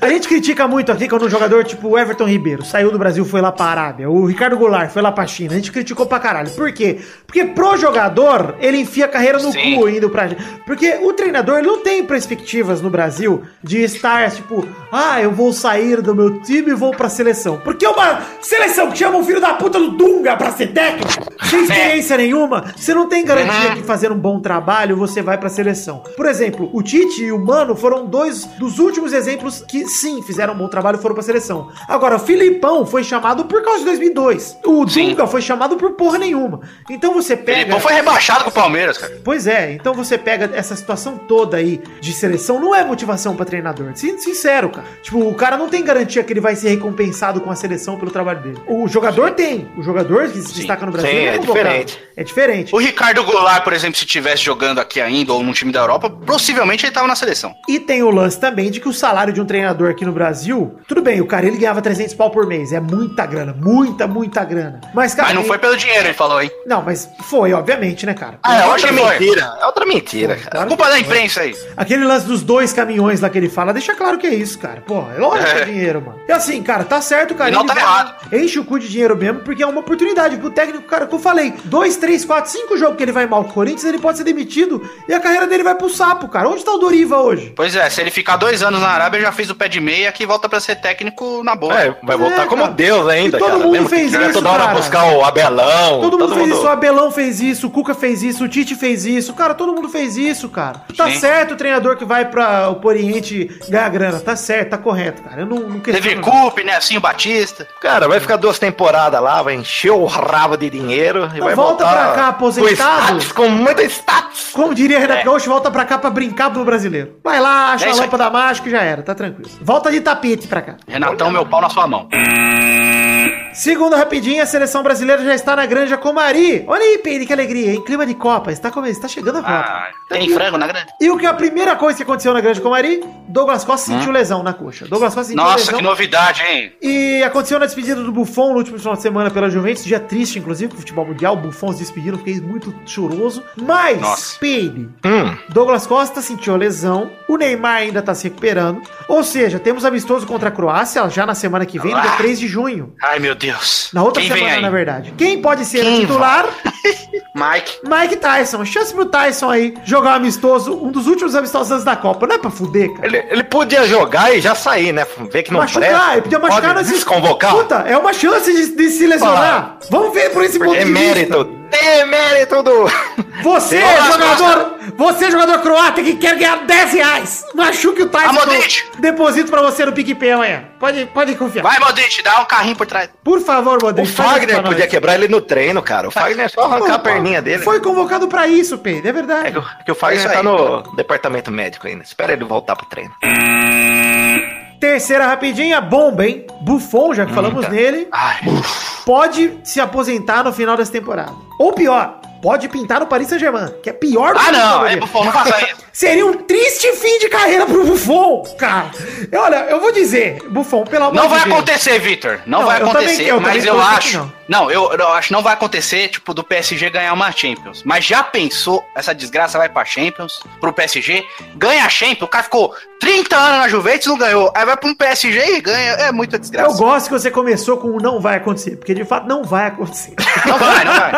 A gente critica muito aqui quando um jogador tipo o Everton Ribeiro saiu do Brasil, foi lá pra Arábia. O Ricardo Goulart foi lá pra China. A gente criticou pra caralho. Por quê? Porque pro jogador, ele enfia a carreira no Sim. cu indo pra. Porque o treinador ele não tem perspectivas no Brasil de estar tipo, ah, eu vou sair do meu time e vou pra seleção. Porque uma seleção que chama um filho da puta do Dunga pra ser técnico, sem experiência nenhuma, você não tem garantia que fazendo um bom trabalho você vai pra seleção. Por exemplo, o Tite e o Mano foram dois dos últimos exemplos que sim fizeram um bom trabalho e foram pra seleção. Agora, o Filipão foi chamado por causa de 2002. O Sim. Dunga foi chamado por porra nenhuma. Então você pega. Felipão foi rebaixado com o Palmeiras, cara. Pois é, então você pega essa situação toda aí de seleção, não é motivação pra treinador. Sin- Sincero, cara. Tipo, o cara não tem garantia que ele vai ser recompensado com a seleção pelo trabalho dele. O jogador tem. O jogador que se destaca no Brasil Sim, é convocado. diferente. É diferente. O Ricardo Goulart, por exemplo, se tivesse jogando aqui ainda ou num time da Europa, possivelmente ele tava na seleção. E tem o lance também de que o salário de um treinador aqui no Brasil, tudo bem, o cara ele ganhava 300 pau por mês, é muita grana, muita, muita grana. Mas, cara. Mas não tem- foi pelo dinheiro, ele falou, hein? Não, mas foi, obviamente, né, cara? Ah, é outra mentira. É outra mentira, cara. Claro Culpa da imprensa aí. Aquele lance dos dois caminhões lá que ele fala, deixa claro que é isso, cara. Pô, é lógico que é É. dinheiro, mano. E assim, cara, tá certo, cara. E não ele tá errado. Enche o cu de dinheiro mesmo, porque é uma oportunidade pro técnico, cara, que eu falei. Dois, três, quatro, cinco jogos que ele vai mal com o Corinthians, ele pode ser demitido e a carreira dele vai pro sapo, cara. Onde tá o Doriva hoje? Pois é, se ele ficar dois anos na Arábia, já fez o pé de meia que volta pra ser técnico na boa. É, vai voltar É, como cara. Deus ainda, E todo cara. mundo Lembra fez isso, toda hora cara. buscar o Abelão. Todo mundo fez isso, o Abelão fez isso, o Cuca fez isso, o Tite fez isso, cara, todo mundo fez isso, cara. Tá Sim. certo o treinador que vai para o Oriente ganhar grana, tá certo, tá correto, cara. Eu não, não Teve. Coupe, né? Assim, o Batista. Cara, vai ficar duas temporadas lá, vai encher o rabo de dinheiro e Então vai volta voltar pra cá, aposentado. Com, status, com muito status. Como diria Renato Gaúcho, volta pra cá pra brincar pro brasileiro. Vai lá, acha É a lâmpada mágica e já era, tá tranquilo. Volta de tapete pra cá. Renatão, meu pau na sua mão. Segundo rapidinho, a seleção brasileira já está na Granja Comari. Olha aí, Peide, que alegria, em clima de Copa. Está, come... está chegando a Copa. Ah, tem frango na grande. E o que é a primeira coisa que aconteceu na Granja Comari? Douglas Costa sentiu lesão na coxa. Douglas Costa sentiu Nossa, lesão. que novidade, hein? E aconteceu na despedida do Buffon no último final de semana pela Juventus, dia triste, inclusive, pro futebol mundial. O Buffon se despedindo, fiquei muito choroso. Mas, Nossa. Peide, Hum, Douglas Costa sentiu a lesão, o Neymar ainda tá se recuperando. Ou seja, temos amistoso contra a Croácia já na semana que vem, no dia Ah. 3 de junho. Ai, meu Deus. Na outra Quem semana, na verdade. Quem pode ser o Quem titular? Mike. Mike Tyson. Chance pro Tyson aí jogar um amistoso, um dos últimos amistosos antes da Copa. Não é pra fuder, cara. ele, ele podia jogar e já sair, né? Ver que não machucar, presta. ele podia machucar Pode nesse- desconvocar. Puta, é uma chance de, de se lesionar. Vamos ver por esse ponto É de vista. mérito. Mérito do. Você, Douglas jogador, você, jogador croata que quer ganhar 10 reais, machuque o Tyson. Modric. Deposito pra você no PicPay amanhã. Pode, pode confiar. Vai, Modric, dá um carrinho por trás. Por favor, O Modric. isso Fagner podia quebrar ele no treino, cara. O Fagner é só arrancar a perninha dele. Foi convocado pra isso, Pedro, é verdade. É que, o- que o Fagner Isso tá aí. no departamento médico ainda. Espera ele voltar pro treino. Terceira rapidinha, bomba, hein? Buffon, já que falamos tá. nele, Ai, pode se aposentar no final dessa temporada. Ou pior, pode pintar no Paris Saint-Germain, que é pior do ah, que o não. É, não faça isso. Seria um triste fim de carreira pro Buffon, cara. E Olha, eu vou dizer, Buffon, pelo amor Não de vai Deus. acontecer, Vitor. Não, Não, vai eu acontecer, eu mas eu acho. não. Não, eu, eu acho que não vai acontecer, tipo, do PSG ganhar uma Champions. Mas já pensou, essa desgraça vai pra Champions, pro PSG, ganha a Champions, o cara ficou 30 anos na Juventus não ganhou. Aí vai pra um PSG e ganha. É muita Eu desgraça. gosto que você começou com o não vai acontecer, porque de fato não vai acontecer. Não vai, não vai.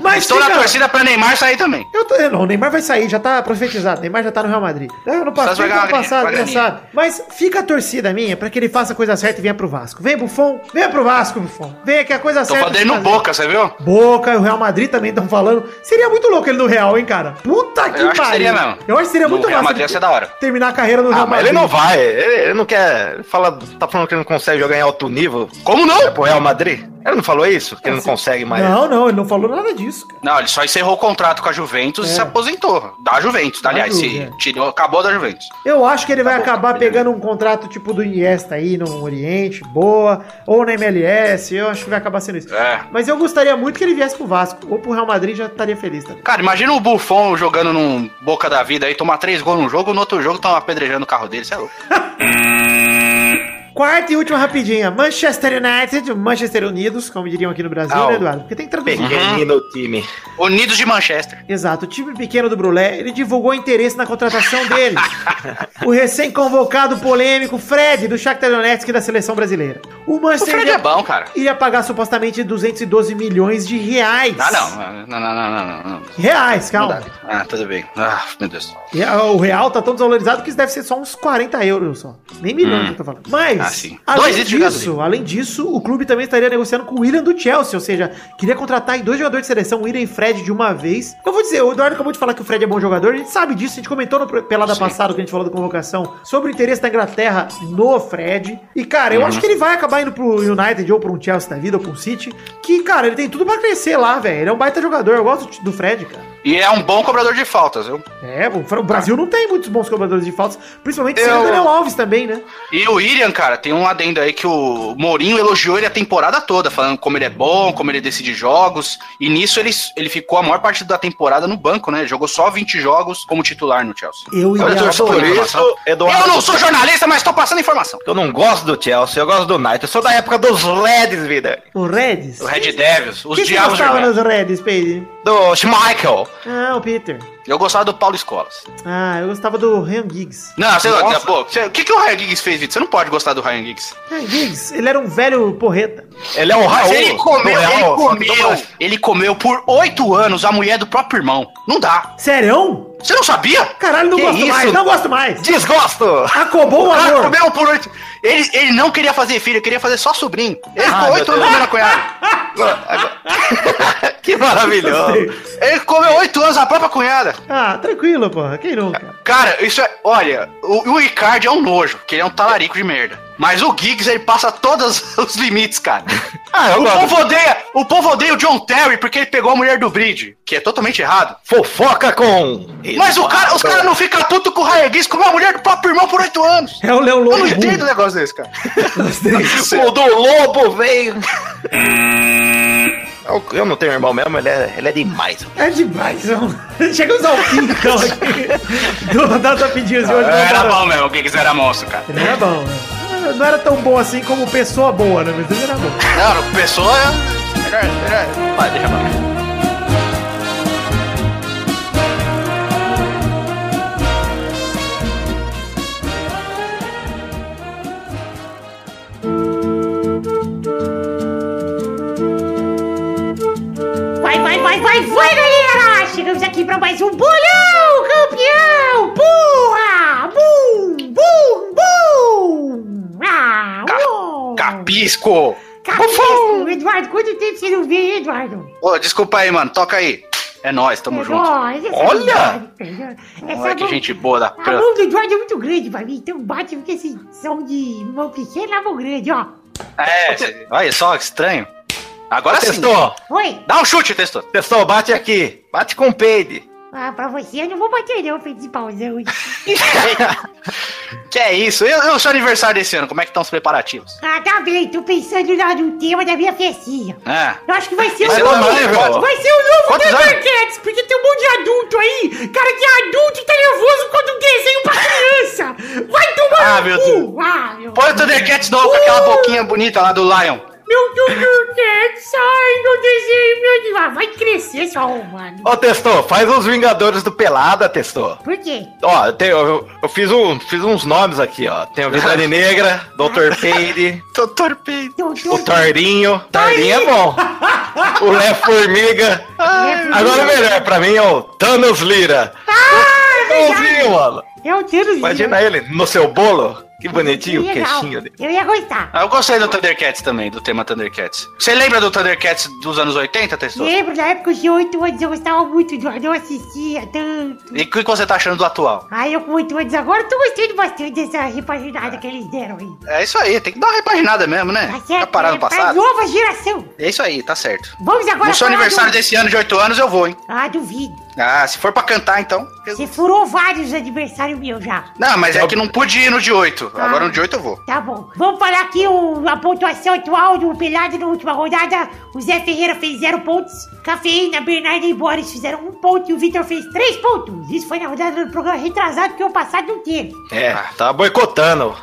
Mas Estou na fica- torcida pra Neymar sair também. Eu tô, não, o Neymar vai sair, já tá profetizado. O Neymar já tá no Real Madrid. É, ano passado, ano uma passado, engraçado. Mas fica a torcida minha pra que ele faça a coisa certa e venha pro Vasco. Vem, Buffon. Venha pro Vasco, Buffon. Venha que é a coisa Tô certa. falando dele de no. Boca, você viu? Boca e o Real Madrid também estão falando. Seria muito louco ele no Real, hein, cara? Puta que Eu acho que seria mesmo. Eu acho que seria No muito Real massa Madrid ia ser da hora. terminar a carreira no Ah, Real mas Madrid. ele não vai. Ele, ele não quer. Fala, tá falando que ele não consegue jogar em alto nível. Como É não? pro Real Madrid? Ele não falou isso? Que ele não consegue mais. Não, não, ele não falou nada disso, cara. Não, ele só encerrou o contrato com a Juventus É. e se aposentou. Da Juventus, Da aliás, Juve, se é. tirou, acabou da Juventus. Eu acho que ele vai Tá bom, acabar tá pegando um contrato tipo do Iniesta aí no Oriente, boa, ou na MLS, eu acho que vai acabar sendo isso. É. Mas eu gostaria muito que ele viesse pro Vasco, ou pro Real Madrid já estaria feliz também. Cara, imagina o Buffon jogando num boca da vida aí, tomar três gols num jogo, no outro jogo estão apedrejando o carro dele, você é louco. Quarta e última rapidinha, Manchester United, Manchester Unidos, como diriam aqui no Brasil, Ah, né, o Eduardo? Porque tem que traduzir. Pequenino time. Unidos de Manchester. Exato, o time pequeno do Brulé, ele divulgou interesse na contratação dele. o recém-convocado polêmico Fred, do Shakhtar Donetsk da seleção brasileira. O O Manchester Fred é bom, cara. iria pagar supostamente 212 milhões de reais. Ah, não. Não, não, não, não, não. Reais, calma. Ah, tudo bem. Ah, meu Deus. E a- O real tá tão desvalorizado que isso deve ser só uns 40 euros só. Nem milhões Hum. que eu tô falando. Mas, Ah, sim. além disso, além disso, o clube também estaria negociando com o William do Chelsea, ou seja, queria contratar dois jogadores de seleção, William e Fred, de uma vez. Eu vou dizer, o Eduardo acabou de falar que o Fred é bom jogador, a gente sabe disso, a gente comentou no pelada Sim. passado, que a gente falou da convocação, sobre o interesse da Inglaterra no Fred. E, cara, eu Uhum. acho que ele vai acabar indo pro United ou pro um Chelsea da vida, ou pro um City, que, cara, ele tem tudo pra crescer lá, velho. Ele é um baita jogador, eu gosto do Fred, cara. E é um bom cobrador de faltas, viu? É, o Brasil não tem muitos bons cobradores de faltas, principalmente sem Eu- o Daniel Alves também, né? E o William, cara, tem um adendo aí que o Mourinho elogiou ele a temporada toda, falando como ele é bom, como ele decide jogos. E nisso ele, ele ficou a maior parte da temporada no banco, né? Ele jogou só 20 jogos como titular no Chelsea. Eu Eu torço por isso, Eduardo. Eu não sou jornalista, mas tô passando informação. Eu não gosto do Chelsea, eu gosto do United. Eu sou da época dos Reds, vida. O Reds? O Red Devils, os você Diabos gostava Vermelhos. nos Reds, Peide? Do Schmeichel. Ah, o Peter. Eu gostava do Paulo Escolas. Ah, eu gostava do Ryan Giggs. Não, você pô, você- o que, que o Ryan Giggs fez, Vitor? Você não pode gostar do Ryan Giggs. Ryan Giggs, ele era um velho porreta. Ele é o Mas Raul. ele comeu, ele comeu, Brasil. ele comeu por oito anos a mulher do próprio irmão. Não dá. Sério? Você não sabia? Caralho, não Que gosto isso? mais, não gosto mais. Desgosto! Acabou o amor. comeu por oito. Ele, ele não queria fazer filho, ele queria fazer só sobrinho. Ele Ah, ficou oito anos comendo a cunhada. que maravilhoso. Ele comeu oito anos a própria cunhada. Ah, tranquilo, porra. Quem nunca? Cara, isso é. Olha, o, o Icardi é um nojo, que ele é um talarico de merda. Mas o Giggs, ele passa todos os limites, cara. Ah, eu o, gosto. povo odeia, o povo odeia o John Terry porque ele pegou a mulher do Bridge, que é totalmente errado. Fofoca com. Mas o cara, os caras não ficam putos com o Ryan Giggs comeu a mulher do próprio irmão por oito anos. É o Léo Eu Lobo. não entendo um negócio desse, cara. O do Lobo veio. Eu, eu não tenho irmão mesmo, ele é, ele é demais. É demais, não. Chegamos ao fim, então, aqui. Do, das rapidinhas de hoje. Era Cara, bom mesmo, o Giggs era monstro, cara. Ele era bom, né? Não era tão bom assim como pessoa boa, né? Mas ele era bom. Não, pessoa. Melhor, melhor. Vai, deixa pra lá. Pra mais um bolão, campeão! Boa! Bum, bum, bum! Ah, uou! Capisco! Capisco! Eduardo, quanto tempo você não vê, Eduardo? Ô, desculpa aí, mano. Toca aí. É nóis, tamo É junto. nóis, essa Olha! Olha que mão- gente boa da A mão do Eduardo é muito grande pra mim, então bate com esse som de mão pequena, mão grande, ó. É, olha só que estranho. Agora sim. Testou, Oi! Dá um chute, testou. testou, bate aqui. Bate com o peide. Ah, pra você eu não vou bater não, principalzão. Que é isso? Eu, eu sou aniversário desse ano, como é que estão os preparativos? Ah, tá bem, tô pensando lá no tema da minha festinha. É. Eu acho que vai ser o Vai novo. Vai ser o novo? Thundercats, porque tem um monte de adulto aí. Cara que é adulto e tá nervoso quando um desenho pra criança. Vai tomar Ah, no meu cu. Ah, meu Põe o Thundercats novo com aquela boquinha bonita lá do Lion. Meu Thundercats, ai, meu desenho, meu Deus. Ah, vai crescer, seu arrombado. Ô, Testou, faz os Vingadores do Pelada, Testou. Por quê? Ó, eu, tenho- eu- eu fiz, um, fiz uns nomes aqui, ó. Tem o Vidane Negra, Dr. Peide, Doutor Peito. o Doutor... Tordinho. Tordinho é bom. O Lé Formiga. Agora o melhor pra mim é o Thanos Lira. Ah, é Bonzinho, verdade. mano. É o Thanos. Imagina ele no seu bolo. Que bonitinho, Legal. queixinho dele. Eu ia gostar. Ah, eu gostei do Thundercats também, do tema Thundercats. Você lembra do Thundercats dos anos 80, Testor? Lembro, na época de 8 anos eu gostava muito do não assistia tanto. E o que você tá achando do atual? Aí eu com 8 anos agora tô gostando bastante dessa repaginada que eles deram aí. É isso aí, tem que dar uma repaginada mesmo, né? Tá Tá certo? parado é no pra passado. nova geração. É isso aí, tá certo. Vamos agora No seu aniversário do... desse ano de 8 anos eu vou, hein? Ah, duvido. Ah, se for pra cantar, então. Você furou vários aniversários meus já. Não, mas é que não pude ir no de 8. Agora no de 8 eu vou. Tá bom. Vamos falar aqui o, a pontuação atual do Pelado na última rodada. O Zé Ferreira fez 0 pontos. Cafeína, Bernardo e Boris fizeram 1 um ponto. E o Vitor fez 3 pontos. Isso foi na rodada do programa retrasado que o passado não teve. É, tá boicotando.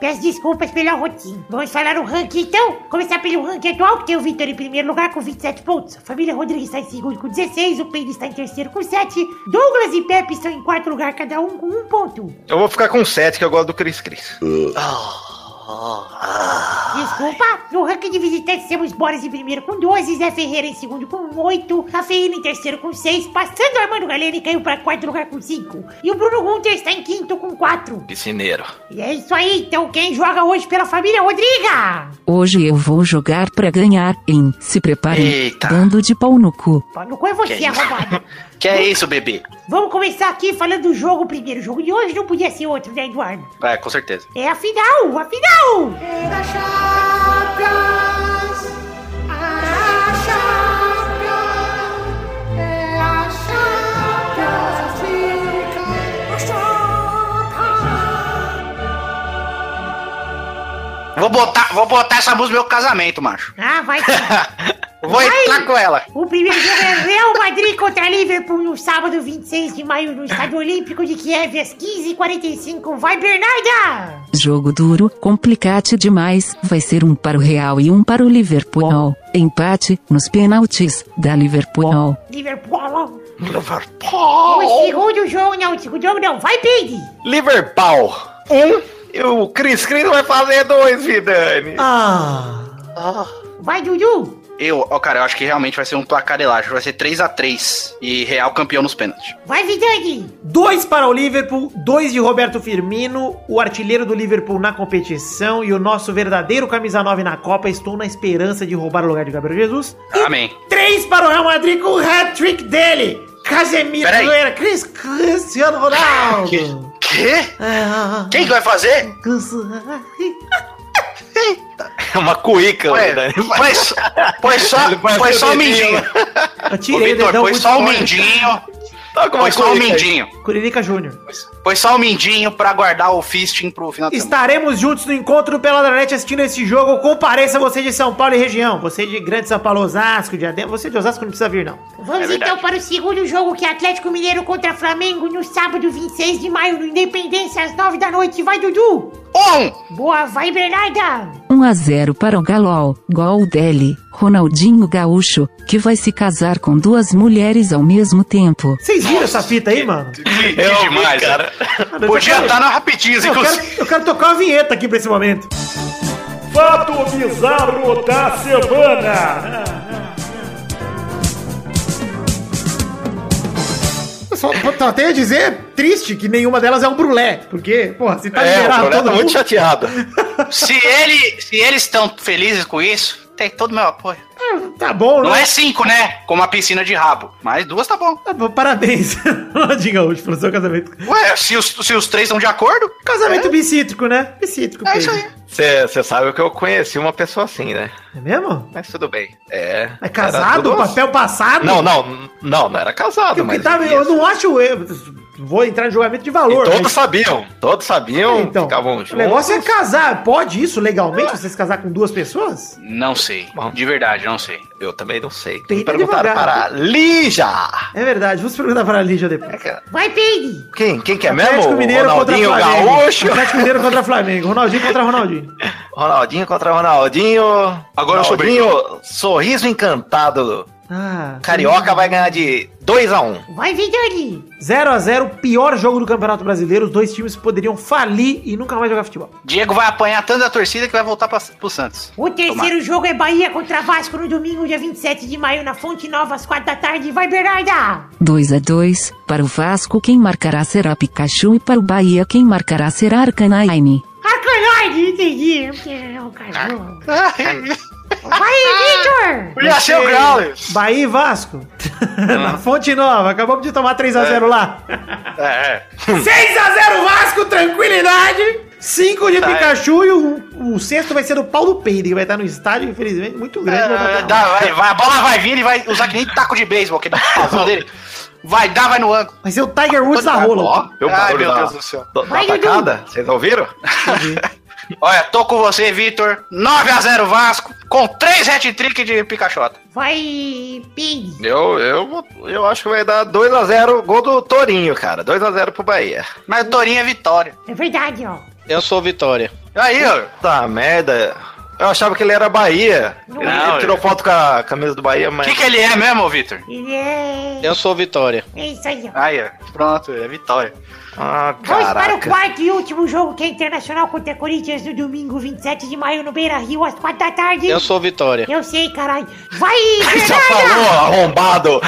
Peço desculpas pela rotina. Vamos falar o ranking então? Começar pelo ranking atual, que tem o Vitor em primeiro lugar com 27 pontos. A família Rodrigues está em segundo com 16. O Pedro está em terceiro com 7. Douglas e Pepe estão em quarto lugar, cada um com 1 ponto. Eu vou ficar com 7, que eu gosto do Cris Cris. Desculpa, no ranking de visitantes temos Boris em primeiro com 12, Zé Ferreira em segundo com 8, Cafeína em terceiro com 6, passando o Armando Galeno e caiu para quarto lugar com 5. E o Bruno Gunter está em quinto com 4. Piscineiro. E é isso aí, então quem joga hoje pela família Rodriga? Hoje eu vou jogar pra ganhar em Se Preparem, Eita. dando de pau no cu. Pau no cu é você, arrombado. Que é isso, bebê? Vamos começar aqui falando do jogo primeiro. O jogo de hoje não podia ser outro, né, Eduardo? É, com certeza. É a final, a final! Vou botar, vou botar essa música no meu casamento, macho. Ah, vai. Vou Vai. entrar com ela. O primeiro jogo é Real Madrid contra Liverpool no sábado 26 de maio no Estádio Olímpico de Kiev às 15h45. Vai, Bernarda! Jogo duro, complicate demais. Vai ser um para o Real e um para o Liverpool. Empate nos penaltis da Liverpool. Liverpool. Liverpool. O segundo jogo não, o segundo jogo não. Vai, Peide! Liverpool. Um. E o Cris Cris vai fazer dois, Vidani. Ah. Vai, Dudu! Eu, ó, cara, eu acho que realmente vai ser um placar elástico. Vai ser 3x3 e Real campeão nos pênaltis. Vai, Vidani! Dois para o Liverpool, dois de Roberto Firmino, o artilheiro do Liverpool na competição e o nosso verdadeiro camisa 9 na Copa. Estou na esperança de roubar o lugar de Gabriel Jesus. E Amém. três para o Real Madrid com o hat-trick dele. Casemiro Peraí. Cris Cristiano Ronaldo. Quê? Ah, Quem que vai fazer? É uma cuíca, Ué. Pois, pois só, vai pois ser só o mindinho. Eu Ô, tirei o Vitor, põe só o mindinho. Tá Põe só o aí. mindinho. Curirica Júnior. Põe só o mindinho pra guardar o fisting pro final de semana. Estaremos juntos no encontro do Peladranet assistindo esse jogo. Compareça você de São Paulo e região. Você de Grande São Paulo, Osasco, Diadema. Você de Osasco não precisa vir, não. Vamos É então para o segundo jogo, que é Atlético Mineiro contra Flamengo no sábado 26 de maio no Independência às 9 da noite. Vai, Dudu! Um! Boa, vai, Bernarda! 1 a 0 para o Galol. Gol dele, Ronaldinho Gaúcho, que vai se casar com duas mulheres ao mesmo tempo. Vocês viram essa fita aí, mano? Que, Eu vi, demais, cara. cara. Podia estar na rapidinhos, Eu quero, eu quero tocar uma vinheta aqui pra esse momento. Fato bizarro da semana. Só, só tenho a dizer, triste, que nenhuma delas é um brulé. Porque, porra, se tá É, liberado todo tá muito mundo... chateado. Se, ele, se eles estão felizes com isso, tem todo o meu apoio. Tá bom, Não né? é cinco, né? Como a piscina de rabo. Mas duas tá bom. Tá bom, parabéns. Ronaldinho Gaúcho pelo seu casamento. Ué, se os, se os três estão de acordo, Casamento bicítrico, né? Bicítrico. é isso aí. Você sabe que eu conheci uma pessoa assim, né? É mesmo? Mas tudo bem. É. É casado? tudo- Papel passado? Não, não, não, não era casado, Porque mas. tá, eu não acho. Eu vou entrar em julgamento de E valor. todos mas- sabiam, todos sabiam, É, então, ficavam o juntos. negócio é casar. Pode isso legalmente? Você se casar com duas pessoas? Não sei. Bom. De verdade, não sei. Eu também não sei. Tem perguntaram advogado. para Lígia. É verdade. Vamos perguntar para a Lígia depois. Vai, Peide. Quem, quem que é Atlético mesmo? Mineiro Ronaldinho contra Flamengo. Gaúcho? Atlético Mineiro contra Flamengo. Ronaldinho contra Ronaldinho. Ronaldinho contra Ronaldinho. Agora eu sou Ronaldinho, sorriso encantado. Ah, Carioca vai ganhar de 2 a 1 Vai, Vitori. 0x0, pior jogo do Campeonato Brasileiro. Os dois times poderiam falir e nunca mais jogar futebol. Diego vai apanhar tanto da torcida que vai voltar pra, pro Santos. O terceiro jogo é Bahia contra Vasco no domingo, dia 27 de maio, na Fonte Nova, às 4 da tarde. Vai, Bernarda. 2 a 2 para o Vasco quem marcará será Pikachu e para o Bahia quem marcará será Arcanine. Arcanine, entendi. Porque é um cachorro. Vai, Vitor. Podia ser o Growlers. Bahia e Vasco. Na Fonte Nova. Acabamos de tomar 3x0 lá. É, é. 6x0 Vasco, tranquilidade. 5 de Tá, é. Pikachu e o, o sexto vai ser do Paulo Peide, que vai estar no estádio, infelizmente, muito grande. vai É, dá, vai, vai, a bola vai vir, ele vai usar que nem taco de beisebol, que dá na dele. Vai dar, vai no ângulo. Vai ser o Tiger Woods da Ó, rola. viu o Ai, meu Deus do céu. da atacada? Vocês ouviram? Olha, tô com você, Vitor. 9x0 Vasco, com 3 hat-trick de Picachota. Vai, Peide. Eu, eu, eu acho que vai dar 2x0 gol do Torinho, cara. 2x0 pro Bahia. Mas o Torinho é vitória. É verdade, ó. Eu sou Vitória. Aí, ó. Tá, merda. Eu achava que ele era Bahia. Não, ele, ele- ele tirou foto com a camisa do Bahia, O mas. que, que ele é mesmo, Vitor? Ele é... Eu sou Vitória. É isso aí, ó. Aí, ó. Pronto, é vitória. Ah, Vamos para o quarto e último jogo, que é Internacional contra Corinthians, no domingo 27 de maio, no Beira Rio, às 4 da tarde. Eu sou Vitória. Eu sei, caralho. Vai, Já Bernarda! falou, arrombado.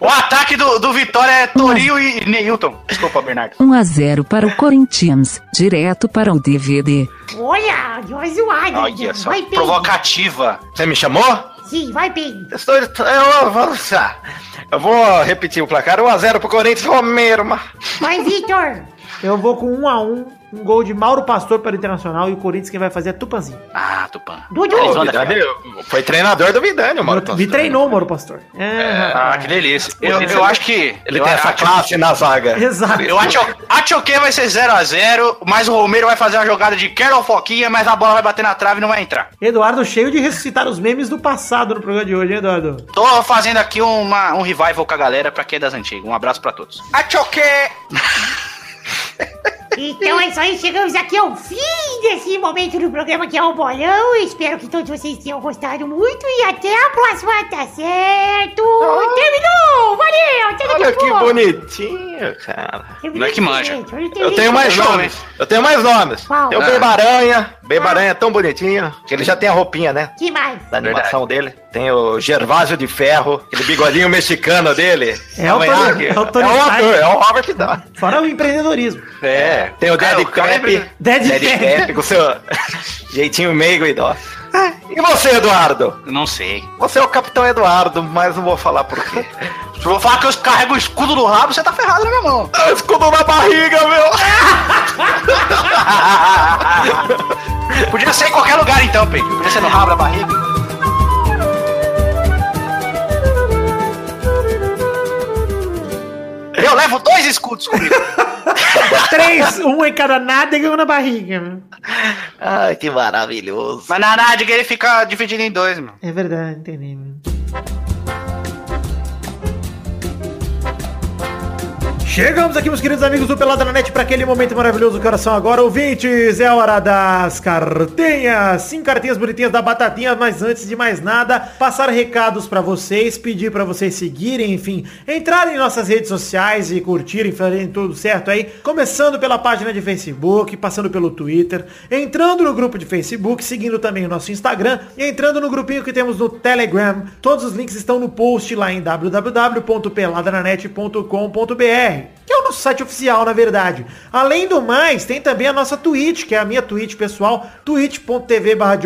O ataque do, do Vitória é Torinho e Neilton. Desculpa, Bernardo. 1 a 0 para o Corinthians, direto para o DVD. Olha, deu uma zoada. Olha só, Vai, provocativa. Você me chamou? Sim, vai. Eu, estou, eu, vou- eu vou repetir o placar: 1x0 pro Corinthians, Romero. mas- Vai, Vitor. Eu vou com 1x1, um gol de Mauro Pastor para o Internacional e o Corinthians quem vai fazer é Tupanzinho. Ah, Tupã. Dudu. Dar- Vidani Foi treinador do Vidani, o Mauro Me Pastor. treinou o Mauro Pastor. É, Ah, que delícia. Eu, eu acho que. Ele eu tem essa acho- classe na zaga. Exato. Eu acho a Choque vai ser 0x0, mas o Romero vai fazer uma jogada de Carol Foquinha, mas a bola vai bater na trave e não vai entrar. Eduardo cheio de ressuscitar os memes do passado no programa de hoje, hein, Eduardo? Tô fazendo aqui uma, um revival com a galera pra quem é das antigas. Um abraço pra todos. A Choque! Então é isso aí, chegamos aqui ao fim desse momento do programa que é o Bolão. Espero que todos vocês tenham gostado muito e até a próxima, tá certo? Terminou! Valeu! Até daqui Olha que pouco. bonitinho, cara. Terminou Não é que manja. Eu tenho mais nomes. Eu tenho mais nomes. Qual? Tem o Ah. Beibaranha. Beibaranha é tão bonitinho que ele já tem a roupinha, né? Que mais? Da animação dele. Tem o Gervásio de Ferro, aquele bigodinho mexicano dele. É o Tony- é o Tony É o ator, é o Robert Downey. Fora o empreendedorismo. É, tem o. Daddy Daddy Pepe. Pepe com seu jeitinho meigo e dó. E você, Eduardo? Não sei. Você é o Capitão Eduardo, mas não vou falar por quê. Se eu falar que eu carrego o escudo no rabo, você tá ferrado na minha mão. Ah, Escudo na barriga, meu! Podia ser em qualquer lugar então, Pedro. Podia ser no rabo da barriga. Eu levo dois escudos comigo. Três, um em cada nádega e um na barriga. Ai, que maravilhoso. Mas na nádiga ele fica dividido em dois, mano. É verdade, entendi. Chegamos aqui, meus queridos amigos do Pelada na Net, para aquele momento maravilhoso do coração agora. Ouvintes, é hora das cartinhas. Sim, cartinhas bonitinhas da Batatinha, mas antes de mais nada, passar recados para vocês, pedir para vocês seguirem, enfim, entrarem em nossas redes sociais e curtirem, fazerem tudo certo aí. Começando pela página de Facebook, passando pelo Twitter, entrando no grupo de Facebook, seguindo também o nosso Instagram e entrando no grupinho que temos no Telegram. Todos os links estão no post lá em www.peladananet.com.br. que é o nosso site oficial, na verdade. Além do mais, tem também a nossa Twitch, que é a minha Twitch pessoal, twitch.tv barra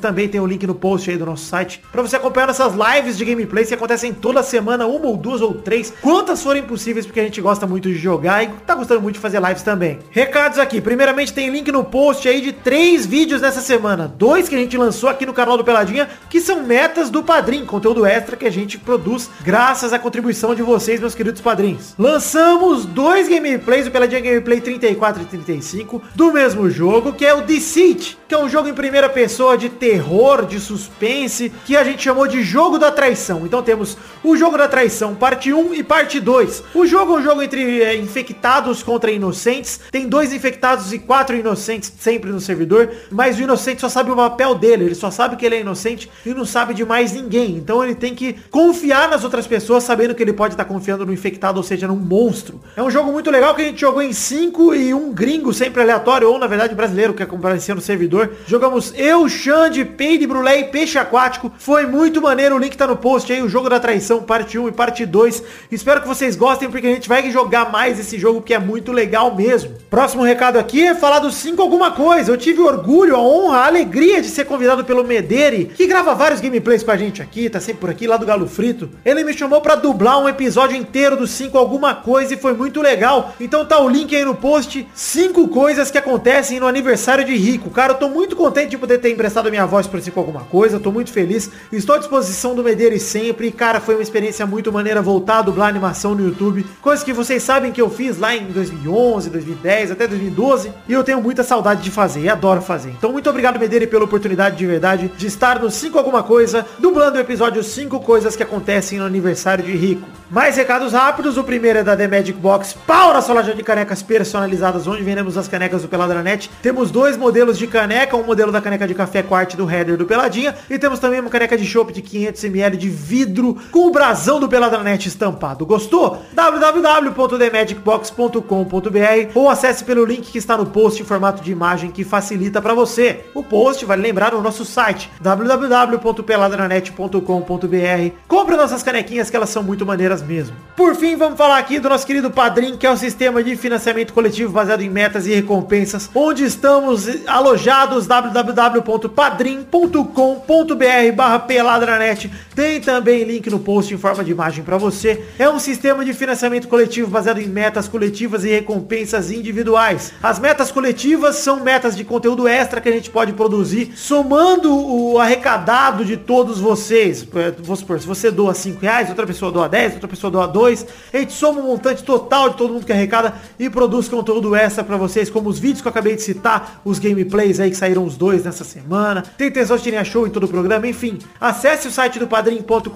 também tem o link no post aí do nosso site, pra você acompanhar nossas lives de gameplays que acontecem toda semana, uma ou duas ou três, quantas forem possíveis, porque a gente gosta muito de jogar e tá gostando muito de fazer lives também. Recados aqui, primeiramente tem link no post aí de três vídeos nessa semana, dois que a gente lançou aqui no canal do Peladinha, que são metas do Padrim, conteúdo extra que a gente produz graças à contribuição de vocês, meus queridos padrinhos. Lançamos dois gameplays, o Peladinha Gameplay 34 e 35, do mesmo jogo, que é o Deceit, que é um jogo em primeira pessoa de terror, de suspense, que a gente chamou de Jogo da Traição. Então temos o Jogo da Traição, parte 1 e parte 2. O jogo é um jogo entre é, infectados contra inocentes, tem dois infectados e quatro inocentes sempre no servidor, mas o inocente só sabe o papel dele, ele só sabe que ele é inocente e não sabe de mais ninguém. Então ele tem que confiar nas outras pessoas, sabendo que ele pode estar confiando no infectado, ou seja, num monstro. É um jogo muito legal que a gente jogou em 5 e um gringo sempre aleatório, ou na verdade brasileiro, que aparecia no servidor. Jogamos eu, Xande, Peide, Brulé e Peixe Aquático. Foi muito maneiro, o link tá no post aí, o jogo da traição, parte 1 e parte 2. Espero que vocês gostem, porque a gente vai jogar mais esse jogo, que é muito legal mesmo. Próximo recado aqui é falar do 5 alguma coisa. Eu tive orgulho, a honra, a alegria de ser convidado pelo Mederi, que grava vários gameplays com a gente aqui, tá sempre por aqui, lá do Galo Frito. Ele me chamou pra dublar um episódio inteiro do 5 alguma coisa e foi muito legal. Então tá o link aí no post, 5 coisas que acontecem no aniversário de Rico. Cara, eu tô muito contente de poder ter emprestado a minha voz por 5 alguma coisa, tô muito feliz. Estou à disposição do Medeiros sempre. Cara, foi uma experiência muito maneira voltar a dublar animação no YouTube. Coisa que vocês sabem que eu fiz lá em 2011, 2010, até 2012. E eu tenho muita saudade de fazer e adoro fazer. Então muito obrigado, Medeira, pela oportunidade de verdade de estar no 5 alguma coisa, dublando o episódio 5 coisas que acontecem no aniversário de Rico. Mais recados rápidos, o primeiro é da The Magic Box, pau na sua loja de canecas personalizadas, onde vendemos as canecas do Peladranet. Temos dois modelos de caneca, um modelo da caneca de café com arte do header do Peladinha, e temos também uma caneca de chopp de 500ml de vidro com o brasão do Peladranet estampado. Gostou? www.themagicbox.com.br ou acesse pelo link que está no post em formato de imagem que facilita para você. O post, vale lembrar, no nosso site www.peladranet.com.br. Compre nossas canequinhas que elas são muito maneiras mesmo. Por fim, vamos falar aqui do nosso querido Padrim, que é o sistema de financiamento coletivo baseado em metas e recompensas, onde estamos alojados www.padrim.com.br barra peladranet. Tem também link no post em forma de imagem para você. É um sistema de financiamento coletivo baseado em metas coletivas e recompensas individuais. As metas coletivas são metas de conteúdo extra que a gente pode produzir, somando o arrecadado de todos vocês. Vamos supor, se você doa 5 reais, outra pessoa doa 10, outra pessoa doa 2, a gente soma um montante total de todo mundo que arrecada e produz conteúdo extra para vocês, como os vídeos que eu acabei de citar, os gameplays aí que saíram os dois nessa semana, tem Tesourinha Show em todo o programa, enfim. Acesse o site do padrim.com.br